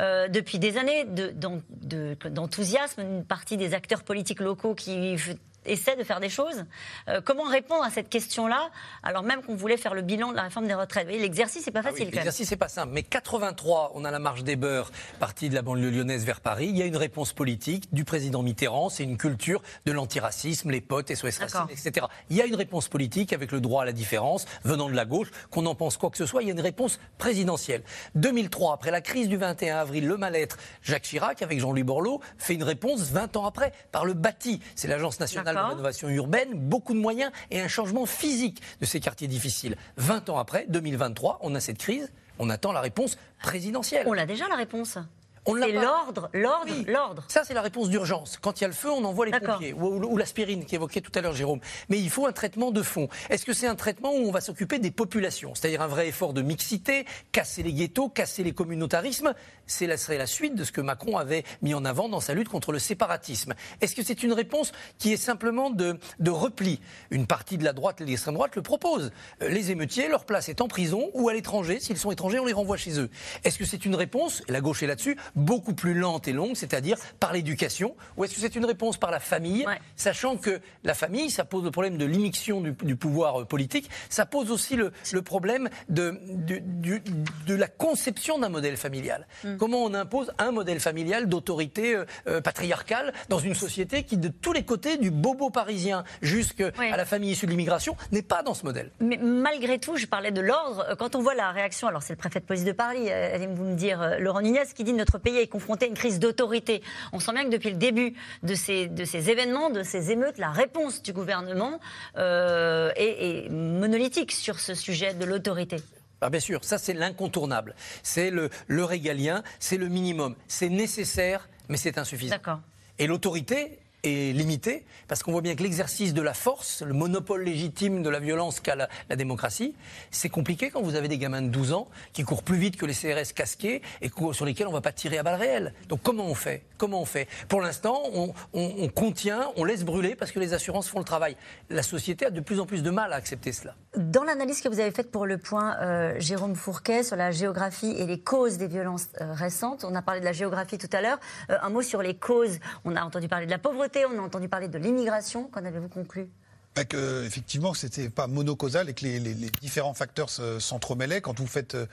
euh, depuis des années, d'enthousiasme, une partie des acteurs politiques locaux qui essaie de faire des choses. Euh, comment répondre à cette question-là, alors même qu'on voulait faire le bilan de la réforme des retraites? Vous voyez, l'exercice n'est pas Ah facile. oui. L'exercice n'est pas simple. Mais 83, on a la marche des beurs, partie de la banlieue lyonnaise vers Paris. Il y a une réponse politique du président Mitterrand. C'est une culture de l'antiracisme, les potes, SOS Racisme, etc. Il y a une réponse politique avec le droit à la différence venant de la gauche. Qu'on en pense quoi que ce soit, il y a une réponse présidentielle. 2003, après la crise du 21 avril, le mal-être, Jacques Chirac, avec Jean-Louis Borloo, fait une réponse 20 ans après par le bâti. C'est l'Agence nationale de D'accord. rénovation urbaine, beaucoup de moyens et un changement physique de ces quartiers difficiles. 20 ans après, 2023, on a cette crise, on attend la réponse présidentielle. On l'a déjà la réponse. C'est l'ordre, l'ordre, Oui. l'ordre. Ça, c'est la réponse d'urgence. Quand il y a le feu, on envoie les pompiers. Ou, ou- ou l'aspirine qu'évoquait tout à l'heure Jérôme. Mais il faut un traitement de fond. Est-ce que c'est un traitement où on va s'occuper des populations? C'est-à-dire un vrai effort de mixité, casser les ghettos, casser les communautarismes? C'est la, serait la suite de ce que Macron avait mis en avant dans sa lutte contre le séparatisme. Est-ce que c'est une réponse qui est simplement de, de repli? Une partie de la droite et de l'extrême droite le propose. Euh, Les émeutiers, leur place est en prison ou à l'étranger. S'ils sont étrangers, on les renvoie chez eux. Est-ce que c'est une réponse, la gauche est là-dessus, beaucoup plus lente et longue, c'est-à-dire par l'éducation Ou est-ce que c'est une réponse par la famille, Ouais. sachant que la famille, ça pose le problème de l'immixtion du, du pouvoir euh, politique, ça pose aussi le, le problème de, du- du- de la conception d'un modèle familial. Hmm. Comment on impose un modèle familial d'autorité euh, euh, patriarcale dans une société qui, de tous les côtés, du bobo parisien jusqu'à Ouais. la famille issue de l'immigration, n'est pas dans ce modèle Mais malgré tout, je parlais de l'ordre. Quand on voit la réaction, alors c'est le préfet de police de Paris, allez-vous me dire, Laurent Nunez, qui dit notre pays est confronté à une crise d'autorité. On sent bien que depuis le début de ces, de ces événements, de ces émeutes, la réponse du gouvernement euh, est, est monolithique sur ce sujet de l'autorité. Ah, bien sûr, ça c'est l'incontournable. C'est le, le régalien, c'est le minimum. C'est nécessaire, mais c'est insuffisant. D'accord. Et l'autorité est limitée, parce qu'on voit bien que l'exercice de la force, le monopole légitime de la violence qu'a la, la démocratie, c'est compliqué quand vous avez des gamins de 12 ans qui courent plus vite que les CRS casqués et sur lesquels on ne va pas tirer à balles réelles. Donc comment on fait? Comment on fait? Pour l'instant, on, on- on contient, on laisse brûler parce que les assurances font le travail. La société a de plus en plus de mal à accepter cela. Dans l'analyse que vous avez faite pour le point, euh, Jérôme Fourquet, sur la géographie et les causes des violences euh, récentes, on a parlé de la géographie tout à l'heure. Euh, un mot sur les causes. On a entendu parler de la pauvreté, on a entendu parler de l'immigration. Qu'en avez-vous conclu? Bah que, effectivement, c'était pas monocausal et que les, différents facteurs se- s'entremêlaient. Quand vous faites euh,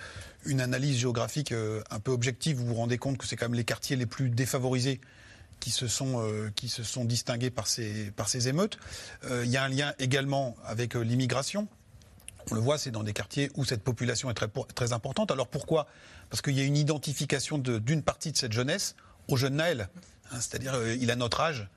une analyse géographique euh, un peu objective, vous vous rendez compte que c'est quand même les quartiers les plus défavorisés qui se sont, euh, qui se sont distingués par ces, par ces émeutes. Il y a un lien également avec l'immigration. On le voit, c'est dans des quartiers où cette population est très, très importante. Alors pourquoi? Parce qu'il y a une identification de- d'une partie de cette jeunesse au jeune Naël. Hein, C'est-à-dire, il a notre âge,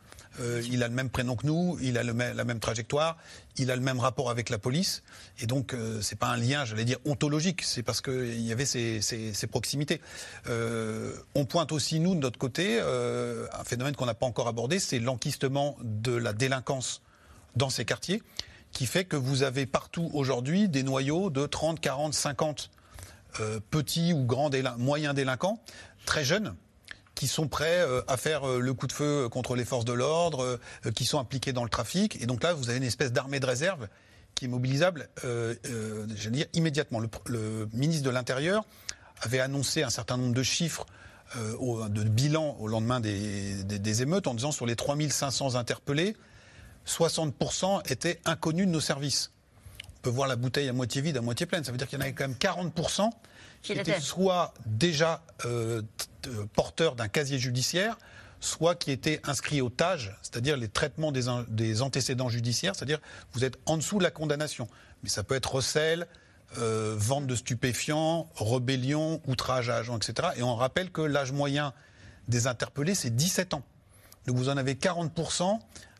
euh, il a le même prénom que nous, il a la même trajectoire, il a le même rapport avec la police. Et donc, euh, c'est pas un lien, j'allais dire, ontologique, c'est parce qu'il y avait ces, proximités. Euh, on pointe aussi, nous, de notre côté, euh, un phénomène qu'on n'a pas encore abordé, c'est l'enquistement de la délinquance dans ces quartiers, qui fait que vous avez partout aujourd'hui des noyaux de 30, 40, 50 euh, petits ou grands moyens délinquants, très jeunes, qui sont prêts euh, à faire euh, le coup de feu contre les forces de l'ordre, euh, qui sont impliqués dans le trafic. Et donc là, vous avez une espèce d'armée de réserve qui est mobilisable, euh, euh, j'allais dire, immédiatement. Le, ministre de l'Intérieur avait annoncé un certain nombre de chiffres euh, au- de bilan au lendemain des, des- des émeutes en disant sur les 3500 interpellés, 60% étaient inconnus de nos services. On peut voir la bouteille à moitié vide, à moitié pleine. Ça veut dire qu'il y en avait quand même 40% qui étaient soit déjà porteurs d'un casier judiciaire, soit qui étaient inscrits au TAGE, c'est-à-dire les traitements des, an- des antécédents judiciaires, c'est-à-dire vous êtes en dessous de la condamnation. Mais ça peut être recel, euh, vente de stupéfiants, rébellion, outrage à agent, etc. Et on rappelle que l'âge moyen des interpellés, c'est 17 ans. Donc vous en avez 40%.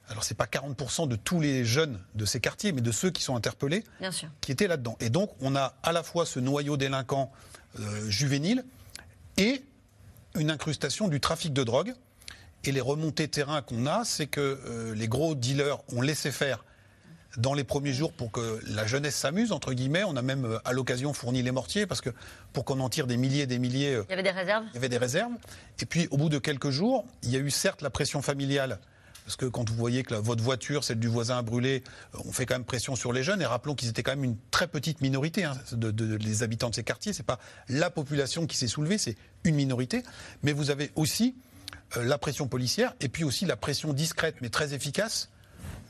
Alors c'est pas 40% de tous les jeunes de ces quartiers, mais de ceux qui sont interpellés Bien sûr. qui étaient là-dedans. Et donc, on a à la fois ce noyau délinquant euh, juvénile et une incrustation du trafic de drogue. Et les remontées terrain qu'on a, c'est que euh, les gros dealers ont laissé faire dans les premiers jours pour que la jeunesse s'amuse, entre guillemets. On a même, euh, à l'occasion, fourni les mortiers, parce que pour qu'on en tire des milliers et des milliers, euh, Il y avait des réserves il y avait des réserves. Et puis, au bout de quelques jours, il y a eu certes la pression familiale. Parce que quand vous voyez que la- votre voiture, celle du voisin a brûlé, euh, on fait quand même pression sur les jeunes. Et rappelons qu'ils étaient quand même une très petite minorité, hein, de, de- les habitants de ces quartiers. C'est pas la population qui s'est soulevée, c'est une minorité. Mais vous avez aussi euh, la pression policière et puis aussi la pression discrète mais très efficace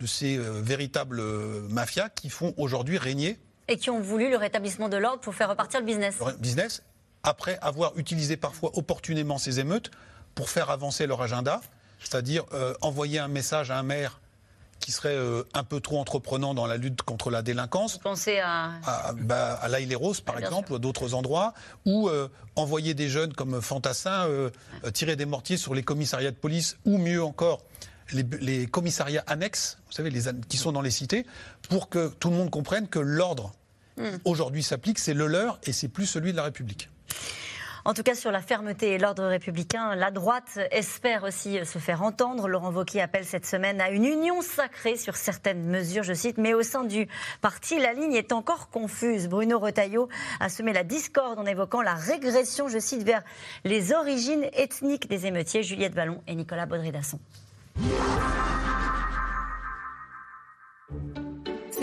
de ces véritables mafias qui font aujourd'hui régner. Et qui ont voulu le rétablissement de l'ordre pour faire repartir le business. Le business, après avoir utilisé parfois opportunément ces émeutes pour faire avancer leur agenda, c'est-à-dire envoyer un message à un maire qui serait euh, un peu trop entreprenant dans la lutte contre la délinquance. Vous pensez à à, bah, à Rose, par exemple, ou à d'autres endroits, ou euh, envoyer des jeunes comme Fantassin euh, tirer des mortiers sur les commissariats de police, ou mieux encore. Les, commissariats annexes, vous savez, les, qui sont dans les cités, pour que tout le monde comprenne que l'ordre hmm. aujourd'hui s'applique, c'est le leur et c'est plus celui de la République. En tout cas, sur la fermeté et l'ordre républicain, la droite espère aussi se faire entendre. Laurent Wauquiez appelle cette semaine à une union sacrée sur certaines mesures, je cite, mais au sein du parti, la ligne est encore confuse. Bruno Retailleau a semé la discorde en évoquant la régression, je cite, vers les origines ethniques des émeutiers. Juliette Vallon et Nicolas Baudry-Dasson.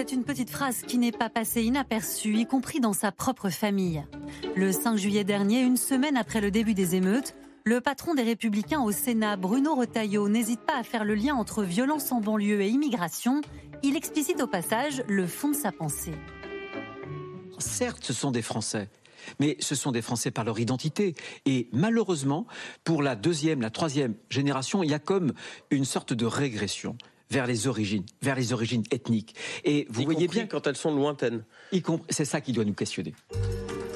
C'est une petite phrase qui n'est pas passée inaperçue, y compris dans sa propre famille. Le 5 juillet dernier, une semaine après le début des émeutes, le patron des Républicains au Sénat, Bruno Retailleau, n'hésite pas à faire le lien entre violence en banlieue et immigration. Il explicite au passage le fond de sa pensée. Certes, ce sont des Français, mais ce sont des Français par leur identité. Et malheureusement, pour la deuxième, la troisième génération, il y a comme une sorte de régression vers les origines, vers les origines ethniques. Et vous voyez bien quand elles sont lointaines. C'est ça qui doit nous questionner.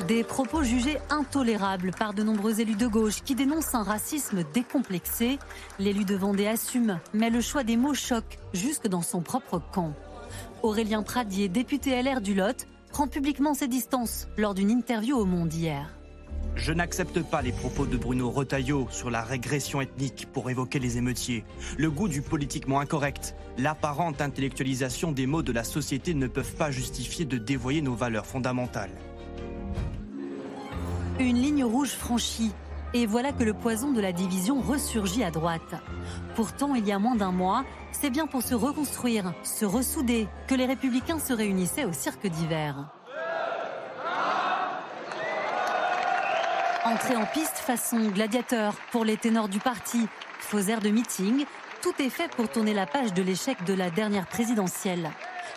Des propos jugés intolérables par de nombreux élus de gauche qui dénoncent un racisme décomplexé. L'élu de Vendée assume, mais le choix des mots choque jusque dans son propre camp. Aurélien Pradier, député LR du Lot, prend publiquement ses distances lors d'une interview au Monde hier. Je n'accepte pas les propos de Bruno Retailleau sur la régression ethnique pour évoquer les émeutiers. Le goût du politiquement incorrect, l'apparente intellectualisation des mots de la société ne peuvent pas justifier de dévoyer nos valeurs fondamentales. Une ligne rouge franchie. Et voilà que le poison de la division ressurgit à droite. Pourtant, il y a moins d'un mois, c'est bien pour se reconstruire, se ressouder, que les républicains se réunissaient au cirque d'hiver. Entrée en piste façon gladiateur pour les ténors du parti, faux air de meeting, tout est fait pour tourner la page de l'échec de la dernière présidentielle.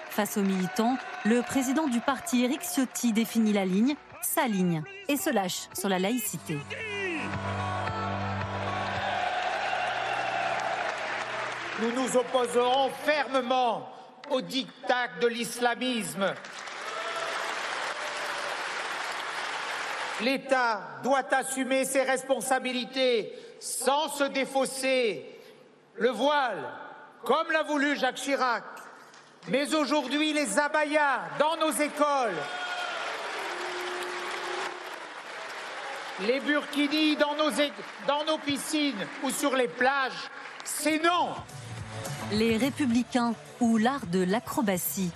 Face aux militants, le président du parti Éric Ciotti définit la ligne, sa ligne, et se lâche sur la laïcité. Nous nous opposerons fermement au diktat de l'islamisme L'État doit assumer ses responsabilités sans se défausser. Le voile, comme l'a voulu Jacques Chirac, mais aujourd'hui les abayas dans nos écoles, les burkinis dans nos, dans nos piscines ou sur les plages, c'est non. Les républicains ou l'art de l'acrobatie.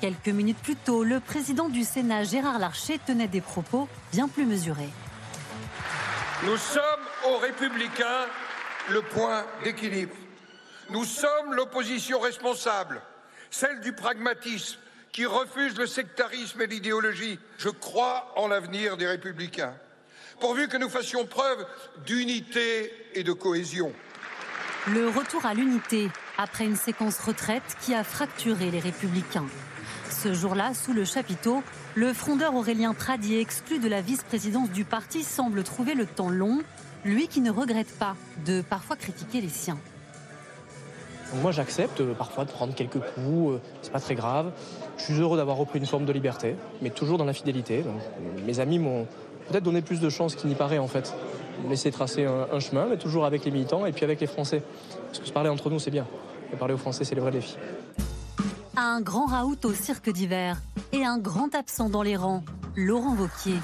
Quelques minutes plus tôt, le président du Sénat, Gérard Larcher, tenait des propos bien plus mesurés. Nous sommes aux républicains le point d'équilibre. Nous sommes l'opposition responsable, celle du pragmatisme qui refuse le sectarisme et l'idéologie. Je crois en l'avenir des républicains, pourvu que nous fassions preuve d'unité et de cohésion. Le retour à l'unité après une séquence retraite qui a fracturé les républicains. Ce jour-là, sous le chapiteau, le frondeur Aurélien Pradier, exclu de la vice-présidence du parti, semble trouver le temps long, lui qui ne regrette pas de parfois critiquer les siens. moi j'accepte euh, parfois de prendre quelques coups, euh, c'est pas très grave. Je suis heureux d'avoir repris une forme de liberté, mais toujours dans la fidélité. mes amis m'ont peut-être donné plus de chance qu'il n'y paraît en fait. Laisser tracer un, chemin, mais toujours avec les militants et puis avec les Français. Parce que se parler entre nous c'est bien, mais parler aux Français c'est le vrai défi un grand raout au cirque d'hiver et un grand absent dans les rangs, Laurent Vauquier.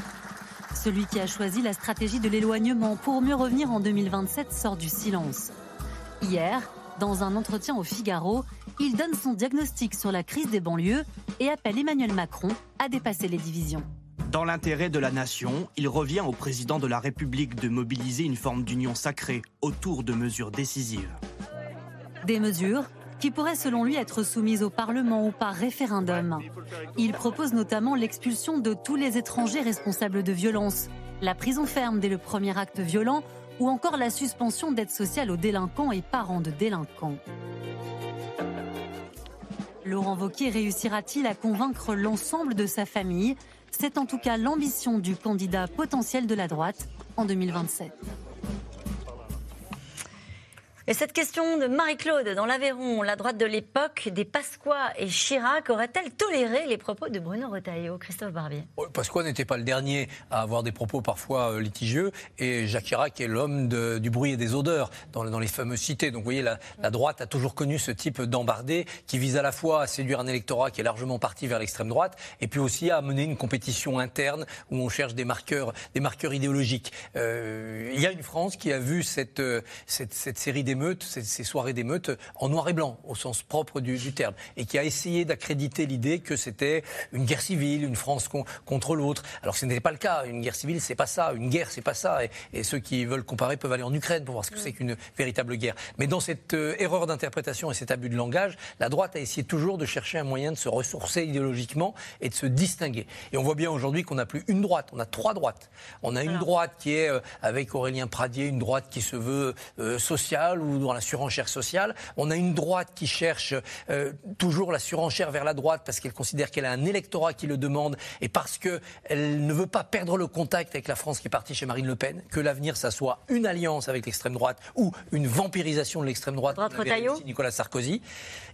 Celui qui a choisi la stratégie de l'éloignement pour mieux revenir en 2027 sort du silence. Hier, dans un entretien au Figaro, il donne son diagnostic sur la crise des banlieues et appelle Emmanuel Macron à dépasser les divisions. Dans l'intérêt de la nation, il revient au président de la République de mobiliser une forme d'union sacrée autour de mesures décisives. Des mesures qui pourrait selon lui être soumise au Parlement ou par référendum. Il propose notamment l'expulsion de tous les étrangers responsables de violences, la prison ferme dès le premier acte violent ou encore la suspension d'aide sociale aux délinquants et parents de délinquants. Laurent Wauquiez réussira-t-il à convaincre l'ensemble de sa famille? C'est en tout cas l'ambition du candidat potentiel de la droite en 2027. Et cette question de Marie-Claude dans l'Aveyron, la droite de l'époque des Pasqua et Chirac aurait-elle toléré les propos de Bruno Retailleau Christophe Barbier? Pasqua n'était pas le dernier à avoir des propos parfois euh, litigieux et Jacques Chirac est l'homme du bruit et des odeurs dans, dans, les fameuses cités. Donc vous voyez, la, droite a toujours connu ce type d'embardé qui vise à la fois à séduire un électorat qui est largement parti vers l'extrême droite et puis aussi à mener une compétition interne où on cherche des marqueurs, des marqueurs idéologiques. Euh, il y a une France qui a vu cette, euh, cette série des ces, soirées d'émeutes en noir et blanc, au sens propre du, terme, et qui a essayé d'accréditer l'idée que c'était une guerre civile, une France contre l'autre. Alors ce n'était pas le cas. Une guerre civile, c'est pas ça. Une guerre, c'est pas ça. Et, ceux qui veulent comparer peuvent aller en Ukraine pour voir ce que c'est qu'une véritable guerre. Mais dans cette euh, erreur d'interprétation et cet abus de langage, la droite a essayé toujours de chercher un moyen de se ressourcer idéologiquement et de se distinguer. Et on voit bien aujourd'hui qu'on n'a plus une droite, on a trois droites. On a une droite qui est, euh, avec Aurélien Pradier, une droite qui se veut euh, sociale ou dans la surenchère sociale. On a une droite qui cherche euh, toujours la surenchère vers la droite parce qu'elle considère qu'elle a un électorat qui le demande et parce qu'elle ne veut pas perdre le contact avec la France qui est partie chez Marine LePen, que l'avenir, ça soit une alliance avec l'extrême droite ou une vampirisation de l'extrême droite. Nicolas Sarkozy.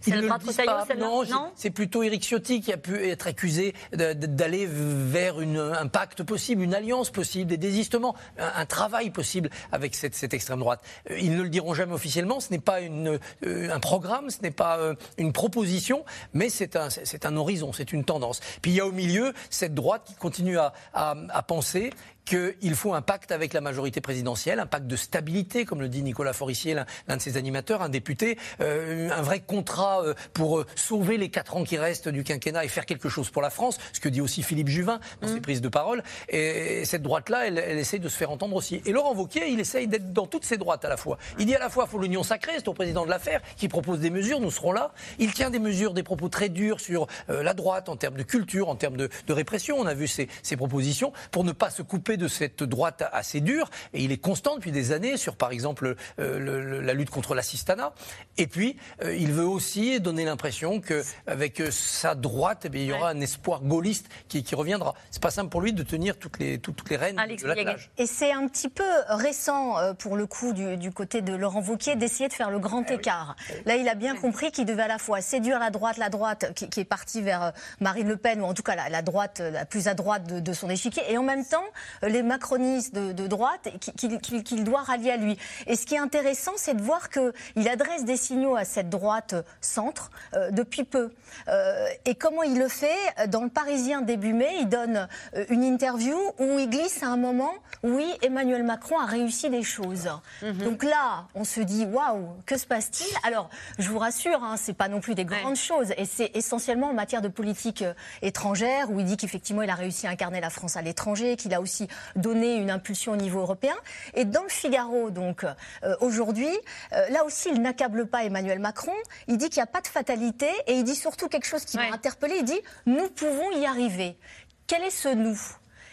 C'est le droit Non, c'est plutôt Éric Ciotti qui a pu être accusé d'aller vers une, un pacte possible, une alliance possible, des désistements, un, travail possible avec cette, cette extrême droite. Euh, ils ne le diront jamais officiellement ce n'est pas euh, un programme, ce n'est pas euh, une proposition, mais c'est un, horizon, c'est une tendance. Puis il y a au milieu cette droite qui continue à penser qu'il faut un pacte avec la majorité présidentielle, un pacte de stabilité, comme le dit Nicolas Forissier, l'un de ses animateurs, un député, euh, un vrai contrat euh, pour euh, sauver les quatre ans qui restent du quinquennat et faire quelque chose pour la France, ce que dit aussi Philippe Juvin dans ses mm. prises de parole. Et, cette droite-là, elle, elle, essaye de se faire entendre aussi. Et Laurent Wauquiez, il essaye d'être dans toutes ces droites à la fois. Il dit à la fois, il faut l'union sacrée, c'est au président de l'affaire qui propose des mesures, nous serons là. Il tient des mesures, des propos très durs sur la droite en termes de culture, en termes de, de répression. On a vu ces, ces propositions pour ne pas se couper de cette droite assez dure, et il est constant depuis des années sur, par exemple, euh, la lutte contre l'assistanat. Et puis, euh, il veut aussi donner l'impression qu'avec euh, sa droite, eh il y aura un espoir gaulliste qui, reviendra. C'est pas simple pour lui de tenir toutes les, toutes, les rênes de la Et c'est un petit peu récent, pour le coup, du, côté de Laurent Wauquiez, d'essayer de faire le grand eh écart. Là, il a bien compris qu'il devait à la fois séduire la droite, la droite qui, est partie vers Marine Le Pen, ou en tout cas la, droite la plus à droite de, de son échiquier, et en même temps, les macronistes de, droite qu'il doit rallier à lui. Et ce qui est intéressant, c'est de voir qu'il adresse des signaux à cette droite centre euh, depuis peu. Euh, et comment il le fait Dans le Parisien début mai, il donne euh, une interview où il glisse à un moment oui, Emmanuel Macron a réussi des choses. Mhm. Donc là, on se dit waouh, que se passe-t-il? Alors, je vous rassure, hein, c'est pas non plus des grandes choses, et c'est essentiellement en matière de politique étrangère où il dit qu'effectivement il a réussi à incarner la France à l'étranger, qu'il a aussi donner une impulsion au niveau européen. Et dans le Figaro, donc, euh, aujourd'hui, euh, là aussi, il n'accable pas Emmanuel Macron. Il dit qu'il n'y a pas de fatalité et il dit surtout quelque chose qui m'a interpellé. Il dit Nous pouvons y arriver. Quel est ce nous?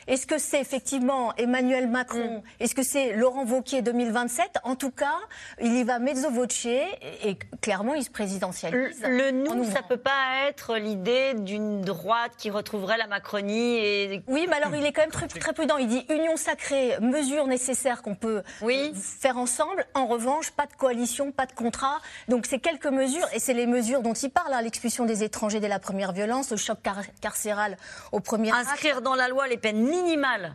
Est-ce que c'est effectivement Emmanuel Macron mm. Est-ce que c'est Laurent Wauquiez 2027 En tout cas, il y va mezzo voce et, clairement, il se présidentialise. Le, nous, ça peut pas être l'idée d'une droite qui retrouverait la Macronie. Et... Oui, mais alors il est quand même très, très prudent. Il dit union sacrée, mesures nécessaires qu'on peut faire ensemble. En revanche, pas de coalition, pas de contrat. Donc c'est quelques mesures, et c'est les mesures dont il parle, hein, l'expulsion des étrangers dès la première violence, le choc carcéral au premier Inscrire dans la loi les peines minimal.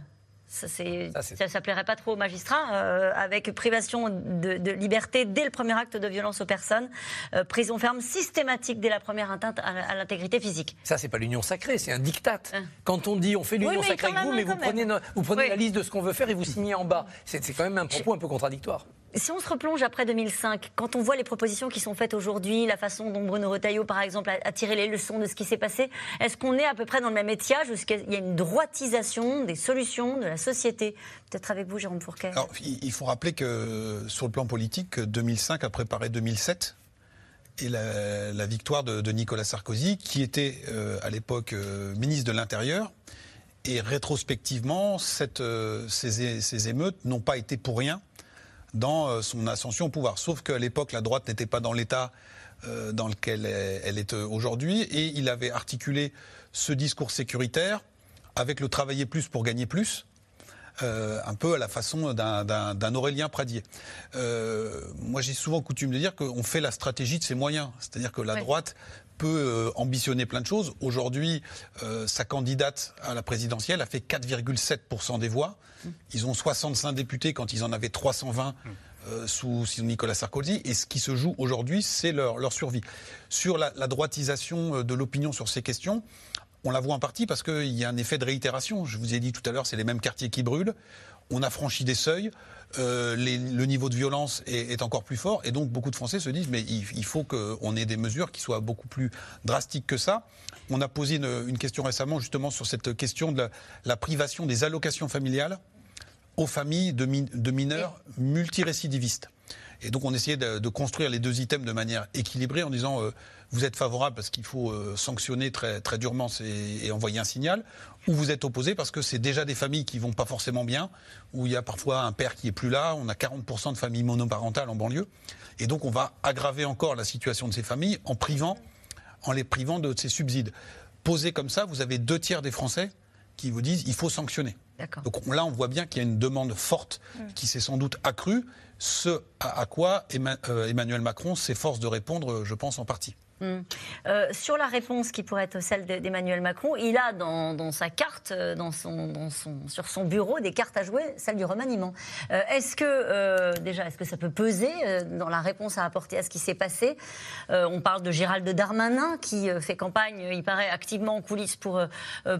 Ça, ça, plairait pas trop aux magistrats, euh, avec privation de, liberté dès le premier acte de violence aux personnes, euh, prison ferme systématique dès la première atteinte à, l'intégrité physique. Ça, c'est pas l'union sacrée, c'est un diktat. Hein. Quand on dit on fait l'union sacrée avec vous, mais vous prenez, vous prenez la liste de ce qu'on veut faire et vous signez en bas, c'est quand même un propos un peu contradictoire. Si on se replonge après 2005, quand on voit les propositions qui sont faites aujourd'hui, la façon dont Bruno Retailleau, par exemple, a, tiré les leçons de ce qui s'est passé, est-ce qu'on est à peu près dans le même étiage ou est-ce qu'il y a une droitisation des solutions de la société? Peut-être avec vous, Jérôme Fourquet. Alors, il faut rappeler que sur le plan politique, 2005 a préparé 2007 et la, victoire de, Nicolas Sarkozy, qui était euh, à l'époque euh, ministre de l'Intérieur. Et rétrospectivement, euh, ces émeutes n'ont pas été pour rien dans euh, son ascension au pouvoir. Sauf qu'à l'époque, la droite n'était pas dans l'État dans lequel elle est aujourd'hui. Et il avait articulé ce discours sécuritaire avec le travailler plus pour gagner plus. Euh, un peu à la façon d'un Aurélien Pradier. Euh, moi, j'ai souvent coutume de dire qu'on fait la stratégie de ses moyens. C'est-à-dire que la droite peut euh, ambitionner plein de choses. Aujourd'hui, sa candidate à la présidentielle a fait 4,7% des voix. Mmh. Ils ont 65 députés quand ils en avaient 320. sous, Nicolas Sarkozy. Et ce qui se joue aujourd'hui, c'est leur, survie. Sur la droitisation de l'opinion sur ces questions, on la voit en partie parce qu'il y a un effet de réitération. Je vous ai dit tout à l'heure, c'est les mêmes quartiers qui brûlent. On a franchi des seuils. Euh, le niveau de violence est, encore plus fort. Et donc, beaucoup de Français se disent mais il, faut qu'on ait des mesures qui soient beaucoup plus drastiques que ça. On a posé une, question récemment justement sur cette question de la, privation des allocations familiales aux familles de, mineurs multirécidivistes. Et donc, on essayait de, construire les deux items de manière équilibrée en disant euh, vous êtes favorable parce qu'il faut euh, sanctionner très, très durement et, envoyer un signal, ou vous êtes opposé parce que c'est déjà des familles qui vont pas forcément bien, où il y a parfois un père qui est plus là, on a 40% de familles monoparentales en banlieue, et donc on va aggraver encore la situation de ces familles en privant, en les privant de ces subsides. Posé comme ça, vous avez deux tiers des Français qui vous disent il faut sanctionner. Donc là, on voit bien qu'il y a une demande forte mm. qui s'est sans doute accrue, ce à quoi euh, Emmanuel Macron s'efforce de répondre, je pense, en partie. Hmm. Euh, sur la réponse qui pourrait être celle d'Emmanuel Macron, il a dans, sa carte, euh, dans son, sur son bureau, des cartes à jouer, celle du remaniement. Euh, est-ce que, déjà, est-ce que ça peut peser dans la réponse à apporter à ce qui s'est passé On parle de Gérald Darmanin qui fait campagne, il paraît, activement en coulisses pour,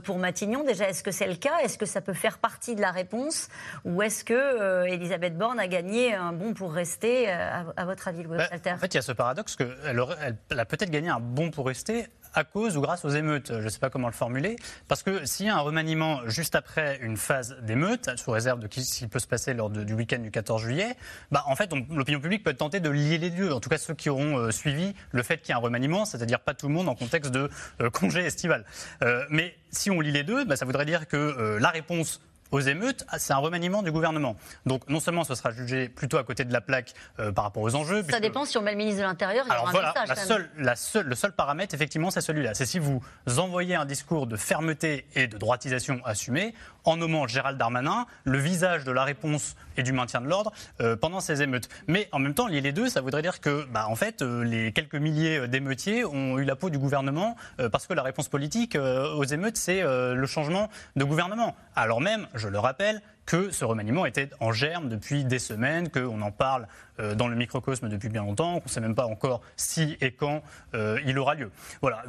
pour Matignon. Déjà, est-ce que c'est le cas? Est-ce que ça peut faire partie de la réponse? Ou est-ce que Elisabeth Borne a gagné un bon pour rester, à, votre avis, Louis bah, En fait, il y a ce paradoxe qu'elle elle, elle a peut-être gagner un bon pour rester à cause ou grâce aux émeutes. Je ne sais pas comment le formuler. Parce que s'il y a un remaniement juste après une phase d'émeute, sous réserve de ce qui peut se passer lors du week-end du 14 juillet, bah, en fait, l'opinion publique peut tentée de lier les deux. En tout cas, ceux qui auront euh, suivi le fait qu'il y a un remaniement, c'est-à-dire pas tout le monde en contexte de euh, congé estival. Euh, mais si on lit les deux, bah, ça voudrait dire que la réponse aux émeutes, c'est un remaniement du gouvernement. Donc non seulement ce sera jugé plutôt à côté de la plaque euh, par rapport aux enjeux. Ça dépend si on met le ministre de l'Intérieur, il y aura un message. La seule, la seule, le seul paramètre, effectivement, c'est celui-là. C'est si vous envoyez un discours de fermeté et de droitisation assumé, en nommant Gérald Darmanin le visage de la réponse et du maintien de l'ordre euh, pendant ces émeutes. Mais en même temps, lier les deux, ça voudrait dire que, bah, en fait, euh, les quelques milliers d'émeutiers ont eu la peau du gouvernement euh, parce que la réponse politique aux émeutes, c'est le changement de gouvernement. Alors même, je le rappelle, que ce remaniement était en germe depuis des semaines, qu'on en parle dans le microcosme depuis bien longtemps, qu'on ne sait même pas encore si et quand il aura lieu. Voilà.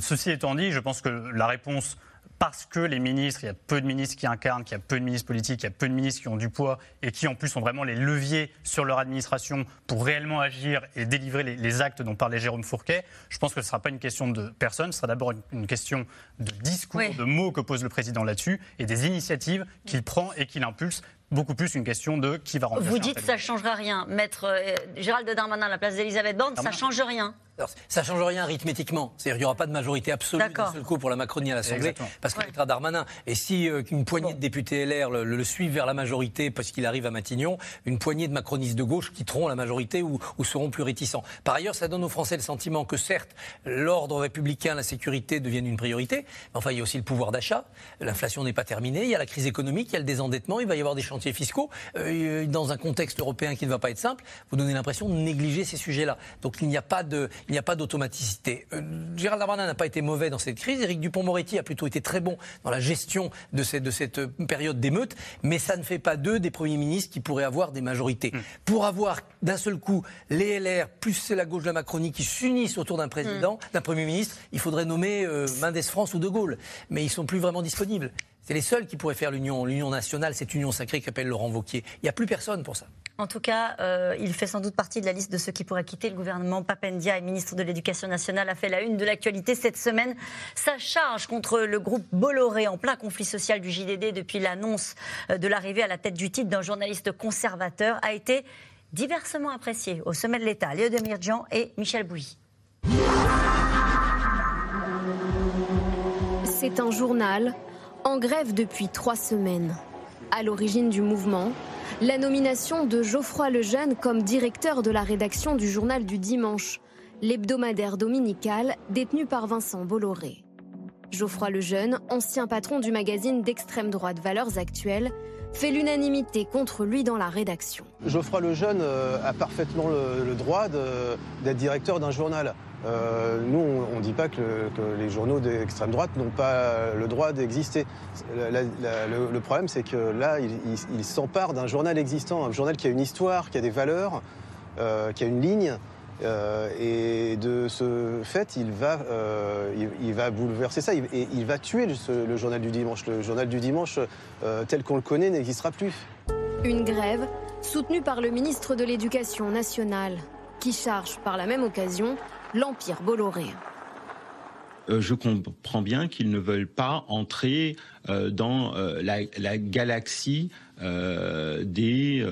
ceci étant dit, je pense que la réponse parce que les ministres, il y a peu de ministres qui incarnent, qu'il y a peu de ministres politiques, il y a peu de ministres qui ont du poids et qui en plus ont vraiment les leviers sur leur administration pour réellement agir et délivrer les, actes dont parlait Jérôme Fourquet. Je pense que ce ne sera pas une question de personne, ce sera d'abord une, question de discours, de mots que pose le président là-dessus et des initiatives qu'il prend et qu'il impulse beaucoup plus une question de qui va remplacer. Vous dites que ça ne changera rien. Mettre euh, Gérald Darmanin à la place d'Elisabeth Borne, ça ne change rien. ça ne change rien arithmétiquement. C'est-à-dire qu'il n'y aura pas de majorité absolue d'un seul coup pour la Macronie à l'Assemblée, parce qu'il ouais. Darmanin. Et si euh, une poignée de députés LR le, suivent vers la majorité parce qu'il arrive à Matignon, une poignée de macronistes de gauche quitteront la majorité ou, ou, seront plus réticents. Par ailleurs, ça donne aux Français le sentiment que certes, l'ordre républicain, la sécurité deviennent une priorité, mais enfin il y a aussi le pouvoir d'achat. L'inflation n'est pas terminée, il y a la crise économique, il y a le désendettement, il va y avoir des chantiers fiscaux. Euh, dans un contexte européen qui ne va pas être simple, vous donnez l'impression de négliger ces sujets-là. Donc il n'y a pas de, il n'y a pas d'automaticité. Euh, Gérald Darmanin n'a pas été mauvais dans cette crise. Éric Dupont-Moretti a plutôt été très bon dans la gestion de cette, de cette euh, période d'émeute, mais ça ne fait pas d'eux des premiers ministres qui pourraient avoir des majorités. Hmm. Pour avoir d'un seul coup les LR plus la gauche de la Macronie qui s'unissent autour d'un président, hmm. d'un premier ministre, il faudrait nommer Mendes France ou De Gaulle, mais ils sont plus vraiment disponibles. C'est les seuls qui pourraient faire l'union, l'union nationale, cette union sacrée qu'appelle Laurent Vauquier. Il n'y a plus personne pour ça. En tout cas, euh, il fait sans doute partie de la liste de ceux qui pourraient quitter le gouvernement. Papendia, ministre de l'Éducation nationale, a fait la une de l'actualité cette semaine. Sa charge contre le groupe Bolloré en plein conflit social du JDD depuis l'annonce euh, de l'arrivée à la tête du titre d'un journaliste conservateur a été diversement appréciée au sommet de l'État. Léo Demirjian et Michel Bouilly. C'est un journal en grève depuis trois semaines. À l'origine du mouvement, la nomination de Geoffroy Lejeune comme directeur de la rédaction du journal du dimanche. l'hebdomadaire dominical détenu par Vincent Bolloré. Geoffroy Lejeune, ancien patron du magazine d'extrême droite Valeurs Actuelles, fait l'unanimité contre lui dans la rédaction. Geoffroy Lejeune euh, a parfaitement le, droit d'être directeur d'un journal. Euh, nous, on ne dit pas que, les journaux d'extrême droite n'ont pas le droit d'exister. Le, problème, c'est que là, il, s'empare d'un journal existant, un journal qui a une histoire, qui a des valeurs, euh, qui a une ligne. Euh, et de ce fait, il va, il, va bouleverser ça. et il va tuer le, journal du dimanche. Le journal du dimanche, tel qu'on le connaît, n'existera plus. Une grève soutenue par le ministre de l'Éducation nationale, qui charge par la même occasion l'Empire Bolloré. Euh, je comprends bien qu'ils ne veulent pas entrer euh, dans euh, la, galaxie des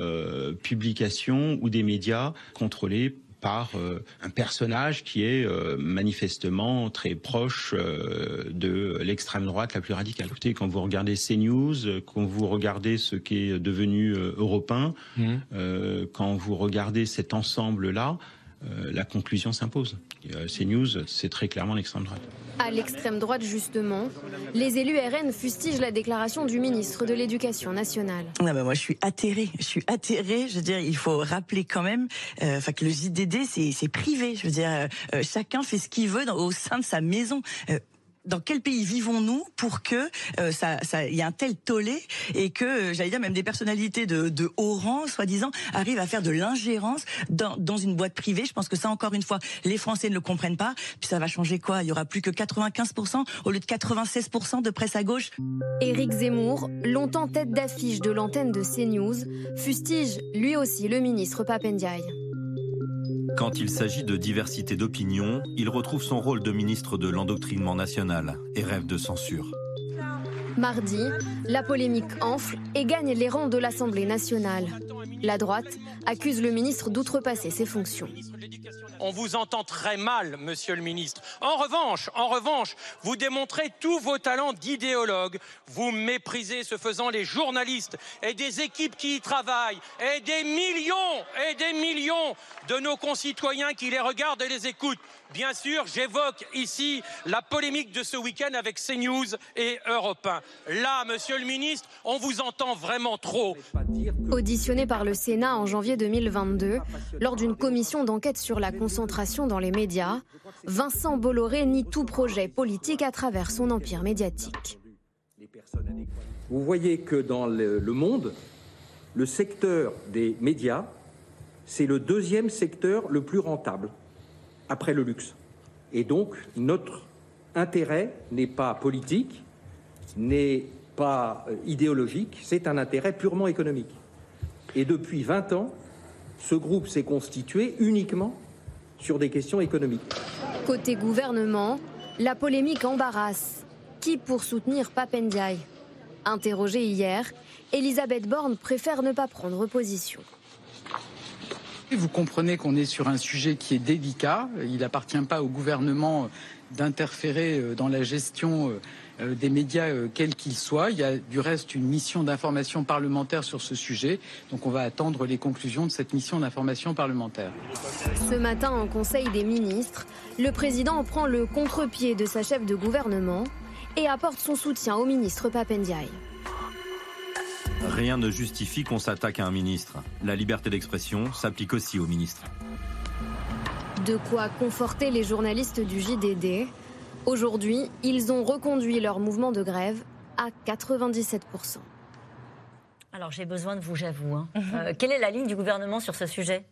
publications ou des médias contrôlés par un personnage qui est manifestement très proche de l'extrême droite la plus radicale. Écoutez, quand vous regardez CNews, quand vous regardez ce qui est devenu européen, mmh. quand vous regardez cet ensemble-là, la conclusion s'impose. Euh, CNews, c'est très clairement l'extrême droite. À l'extrême droite, justement, les élus RN fustigent la déclaration du ministre de l'Éducation nationale. Ah bah moi, je suis atterrée. Je suis atterrée. Je veux dire, il faut rappeler quand même euh, que le JDD, c'est privé. Je veux dire, euh, chacun fait ce qu'il veut au sein de sa maison dans quel pays vivons-nous pour que euh, ça, y ait un tel tollé et que, euh, j'allais dire, même des personnalités de, haut rang, soi-disant, arrivent à faire de l'ingérence dans, dans une boîte privée. Je pense que ça, encore une fois, les Français ne le comprennent pas. Puis ça va changer quoi? Il y aura plus que 95% au lieu de 96% de presse à gauche. Éric Zemmour, longtemps tête d'affiche de l'antenne de CNews, fustige lui aussi le ministre Papendiaï. Quand il s'agit de diversité d'opinion, il retrouve son rôle de ministre de l'endoctrinement national et rêve de censure. Mardi, la polémique enfle et gagne les rangs de l'Assemblée nationale. La droite accuse le ministre d'outrepasser ses fonctions on vous entend très mal, monsieur le ministre. En revanche, vous démontrez tous vos talents d'idéologue. Vous méprisez, ce faisant, les journalistes et des équipes qui y travaillent, et des millions et des millions de nos concitoyens qui les regardent et les écoutent. Bien sûr, j'évoque ici la polémique de ce week-end avec CNews et Europe 1. Là, monsieur le ministre, on vous entend vraiment trop. Auditionné par le Sénat en janvier 2022, lors d'une commission d'enquête sur la concentration dans les médias, Vincent Bolloré nie tout projet politique à travers son empire médiatique. Vous voyez que dans le monde, le secteur des médias, c'est le deuxième secteur le plus rentable après le luxe. Et donc, notre intérêt n'est pas politique, n'est pas euh, idéologique, c'est un intérêt purement économique. Et depuis 20 ans, ce groupe s'est constitué uniquement sur des questions économiques. Côté gouvernement, la polémique embarrasse. Qui pour soutenir Papendiaï? Interrogée hier, Elisabeth Borne préfère ne pas prendre position. Vous comprenez qu'on est sur un sujet qui est délicat. Il n'appartient pas au gouvernement d'interférer euh, dans la gestion euh, euh, des médias quels qu'ils soient. Il y a du reste une mission d'information parlementaire sur ce sujet. Donc on va attendre les conclusions de cette mission d'information parlementaire. Ce matin, en Conseil des ministres, le président prend le contre-pied de sa chef de gouvernement et apporte son soutien au ministre Papendiaï. Rien ne justifie qu'on s'attaque à un ministre. La liberté d'expression s'applique aussi aux ministres. De quoi conforter les journalistes du JDD. Aujourd'hui, ils ont reconduit leur mouvement de grève à 97%. Alors j'ai besoin de vous, j'avoue. Hein. Mhm. Euh, quelle est la ligne du gouvernement sur ce sujet?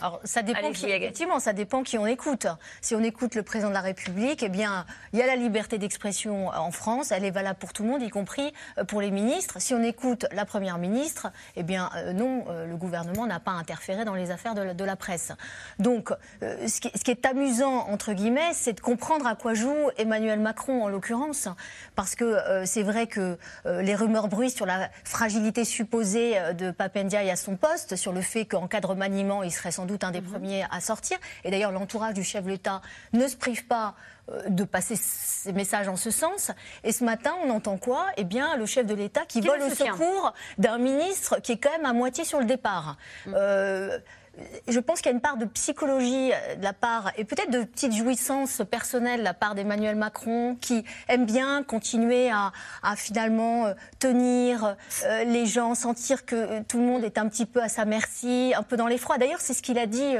Alors, ça dépend qui, effectivement, ça dépend qui on écoute. Si on écoute le président de la République, eh bien, il y a la liberté d'expression en France, elle est valable pour tout le monde, y compris euh, pour les ministres. Si on écoute la première ministre, eh bien, euh, non, euh, le gouvernement n'a pas interféré dans les affaires de la, presse. Donc, ce qui, ce, qui, est amusant, entre guillemets, c'est de comprendre à quoi joue Emmanuel Macron, en l'occurrence, parce que c'est vrai que les rumeurs bruissent sur la fragilité supposée de Papendiaï à son poste, sur le fait qu'en cas de remaniement, il serait sans doute un des mhm. premiers à sortir. Et d'ailleurs, l'entourage du chef de l'État ne se prive pas euh, de passer ces messages en ce sens. Et ce matin, on entend quoi? Eh bien, le chef de l'État qui, vole au secours d'un ministre qui est quand même à moitié sur le départ. Mhm. Euh, je pense qu'il y a une part de psychologie euh, de la part, et peut-être de petites jouissances personnelles de la part d'Emmanuel Macron, qui aime bien continuer à, finalement euh, tenir euh, les gens, sentir que tout le monde est un petit peu à sa merci, un peu dans l'effroi. D'ailleurs, c'est ce qu'il a dit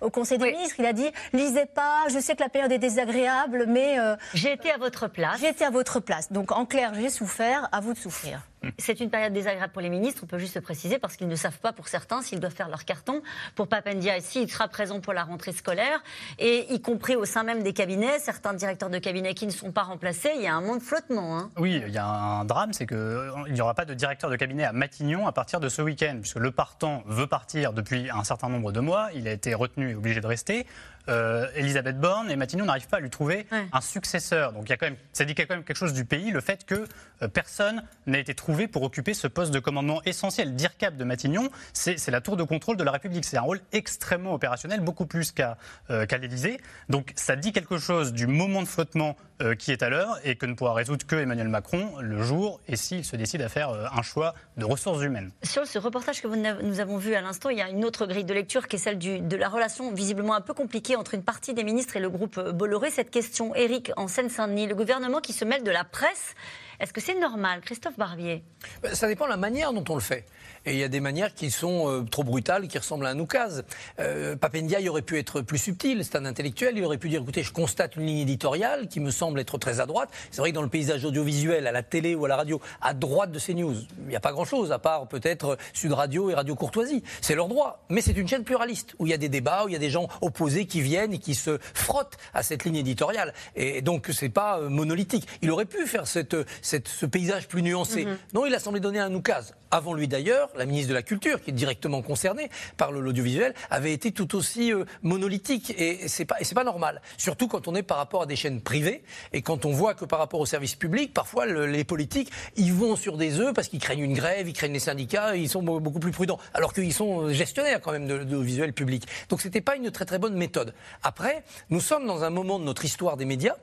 au Conseil des ministres. Il a dit lisez pas, je sais que la période est désagréable, mais. j'ai été à votre place. J'ai été à votre place. Donc, en clair, j'ai souffert, à vous de souffrir. C'est une période désagréable pour les ministres, on peut juste préciser, parce qu'ils ne savent pas pour certains s'ils doivent faire leur carton. Pour Papendia, ici, il sera présent pour la rentrée scolaire, et y compris au sein même des cabinets, certains directeurs de cabinets qui ne sont pas remplacés, il y a un monde flottement. Hein. Oui, il y a un drame, c'est qu'il n'y aura pas de directeur de cabinet à Matignon à partir de ce week-end, puisque le partant veut partir depuis un certain nombre de mois, il a été retenu et obligé de rester. Euh, Elisabeth Borne et Matignon n'arrivent pas à lui trouver un successeur. Donc il y a quand même, ça dit quand même quelque chose du pays, le fait que euh, personne n'a été trouvé pour occuper ce poste de commandement essentiel. Cap de Matignon, c'est la tour de contrôle de la République. C'est un rôle extrêmement opérationnel, beaucoup plus qu'à euh, l'Élysée. Donc ça dit quelque chose du moment de flottement qui est à l'heure et que ne pourra résoudre que Emmanuel Macron le jour et s'il se décide à faire un choix de ressources humaines. Sur ce reportage que nous avons vu à l'instant, il y a une autre grille de lecture qui est celle de la relation visiblement un peu compliquée entre une partie des ministres et le groupe Bolloré. Cette question, Eric, en Seine-Saint-Denis, le gouvernement qui se mêle de la presse, est-ce que c'est normal, Christophe Barbier? Ça dépend de la manière dont on le fait. Et il y a des manières qui sont euh, trop brutales, qui ressemblent à un oukase. Euh, Papendia, il aurait pu être plus subtil. C'est un intellectuel. Il aurait pu dire écoutez, je constate une ligne éditoriale qui me semble être très à droite. C'est vrai que dans le paysage audiovisuel, à la télé ou à la radio, à droite de ces news, il n'y a pas grand-chose, à part peut-être Sud Radio et Radio Courtoisie. C'est leur droit. Mais c'est une chaîne pluraliste, où il y a des débats, où il y a des gens opposés qui viennent et qui se frottent à cette ligne éditoriale. Et donc, c'est pas euh, monolithique. Il aurait pu faire cette, cette, ce paysage plus nuancé. Non, il a semblé donner un oukase. Avant lui d'ailleurs, la ministre de la Culture, qui est directement concernée par l'audiovisuel, avait été tout aussi euh, monolithique. Et c'est pas, pas normal. Surtout quand on est par rapport à des chaînes privées et quand on voit que par rapport aux services publics, parfois les politiques, ils vont sur des œufs parce qu'ils craignent une grève, ils craignent les syndicats, ils sont beaucoup plus prudents. Alors qu'ils sont gestionnaires quand même de l'audiovisuel public. Donc c'était pas une très très bonne méthode. Après, nous sommes dans un moment de notre histoire des médias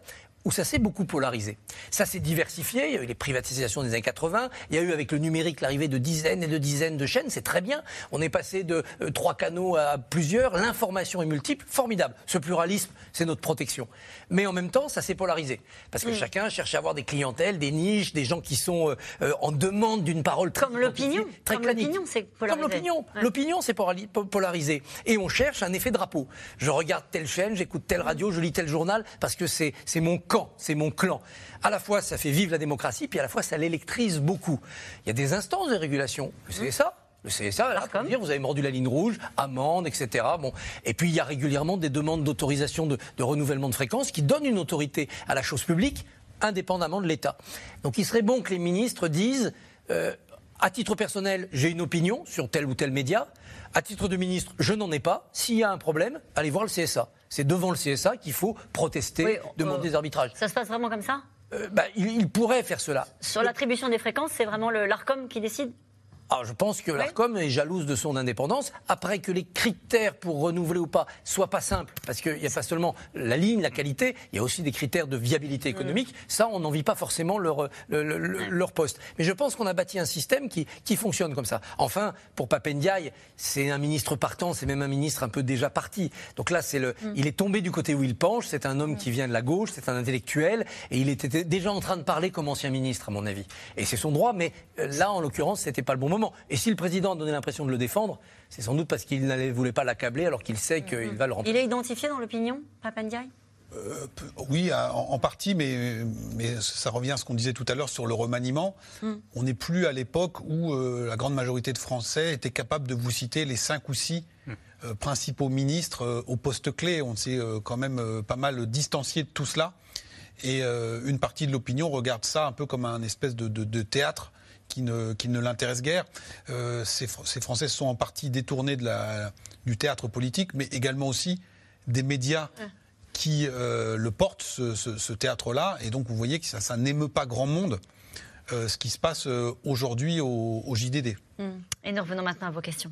où ça s'est beaucoup polarisé. Ça s'est diversifié, il y a eu les privatisations des années 80, il y a eu avec le numérique l'arrivée de dizaines et de dizaines de chaînes, c'est très bien. On est passé de euh, trois canaux à plusieurs, l'information est multiple, formidable. Ce pluralisme, c'est notre protection. Mais en même temps, ça s'est polarisé. Parce que chacun cherche à avoir des clientèles, des niches, des gens qui sont euh, euh, en demande d'une parole très Comme l'opinion. Très Comme l'opinion, c'est polarisé. Comme l'opinion. L'opinion, c'est polarisé. Et on cherche un effet drapeau. Je regarde telle chaîne, j'écoute telle radio, je lis tel journal, parce que c'est mon c'est mon clan. À la fois, ça fait vivre la démocratie, puis à la fois, ça l'électrise beaucoup. Il y a des instances de régulation. C'est ça le CSA, là, dire, vous avez mordu la ligne rouge, amende, etc. Bon. Et puis, il y a régulièrement des demandes d'autorisation de, renouvellement de fréquence qui donnent une autorité à la chose publique, indépendamment de l'État. Donc, il serait bon que les ministres disent, euh, à titre personnel, j'ai une opinion sur tel ou tel média. À titre de ministre, je n'en ai pas. S'il y a un problème, allez voir le CSA. C'est devant le CSA qu'il faut protester, demander des arbitrages. Ça se passe vraiment comme ça? Euh, bah, il, pourrait faire cela. Sur l'attribution des fréquences, c'est vraiment l'ARCOM qui décide? Alors, ah, je pense que l'ARCOM est jalouse de son indépendance. Après que les critères pour renouveler ou pas soient pas simples, parce qu'il n'y a pas seulement la ligne, la qualité, il y a aussi des critères de viabilité économique. Mm. Ça, on n'en vit pas forcément leur, leur poste. Mais je pense qu'on a bâti un système qui, qui fonctionne comme ça. Enfin, pour Papendiaï, c'est un ministre partant, c'est même un ministre un peu déjà parti. Donc là, c'est le, mm. il est tombé du côté où il penche. C'est un homme mm. qui vient de la gauche, c'est un intellectuel, et il était déjà en train de parler comme ancien ministre, à mon avis. Et c'est son droit, mais euh, là, en l'occurrence, c'était pas le bon moment. Et si le président a donné l'impression de le défendre, c'est sans doute parce qu'il ne voulait pas l'accabler alors qu'il sait qu'il va le remplacer. Il est identifié dans l'opinion, Papandiaï euh, oui, en, partie, mais, mais, ça revient à ce qu'on disait tout à l'heure sur le remaniement. Hmm. On n'est plus à l'époque où euh, la grande majorité de Français étaient capables de vous citer les cinq ou six hmm. euh, principaux ministres au poste clé. On s'est quand même pas mal distancié de tout cela. Et une partie de l'opinion regarde ça un peu comme un espèce de théâtre qui ne, qui ne l'intéresse guère. Euh, ces, Français sont en partie détournés de la, du théâtre politique, mais également aussi des médias qui euh, le portent, ce, théâtre-là. Et donc, vous voyez que ça, ça n'émeut pas grand monde. Euh, ce qui se passe aujourd'hui au, JDD. Hmm. Et nous revenons maintenant à vos questions.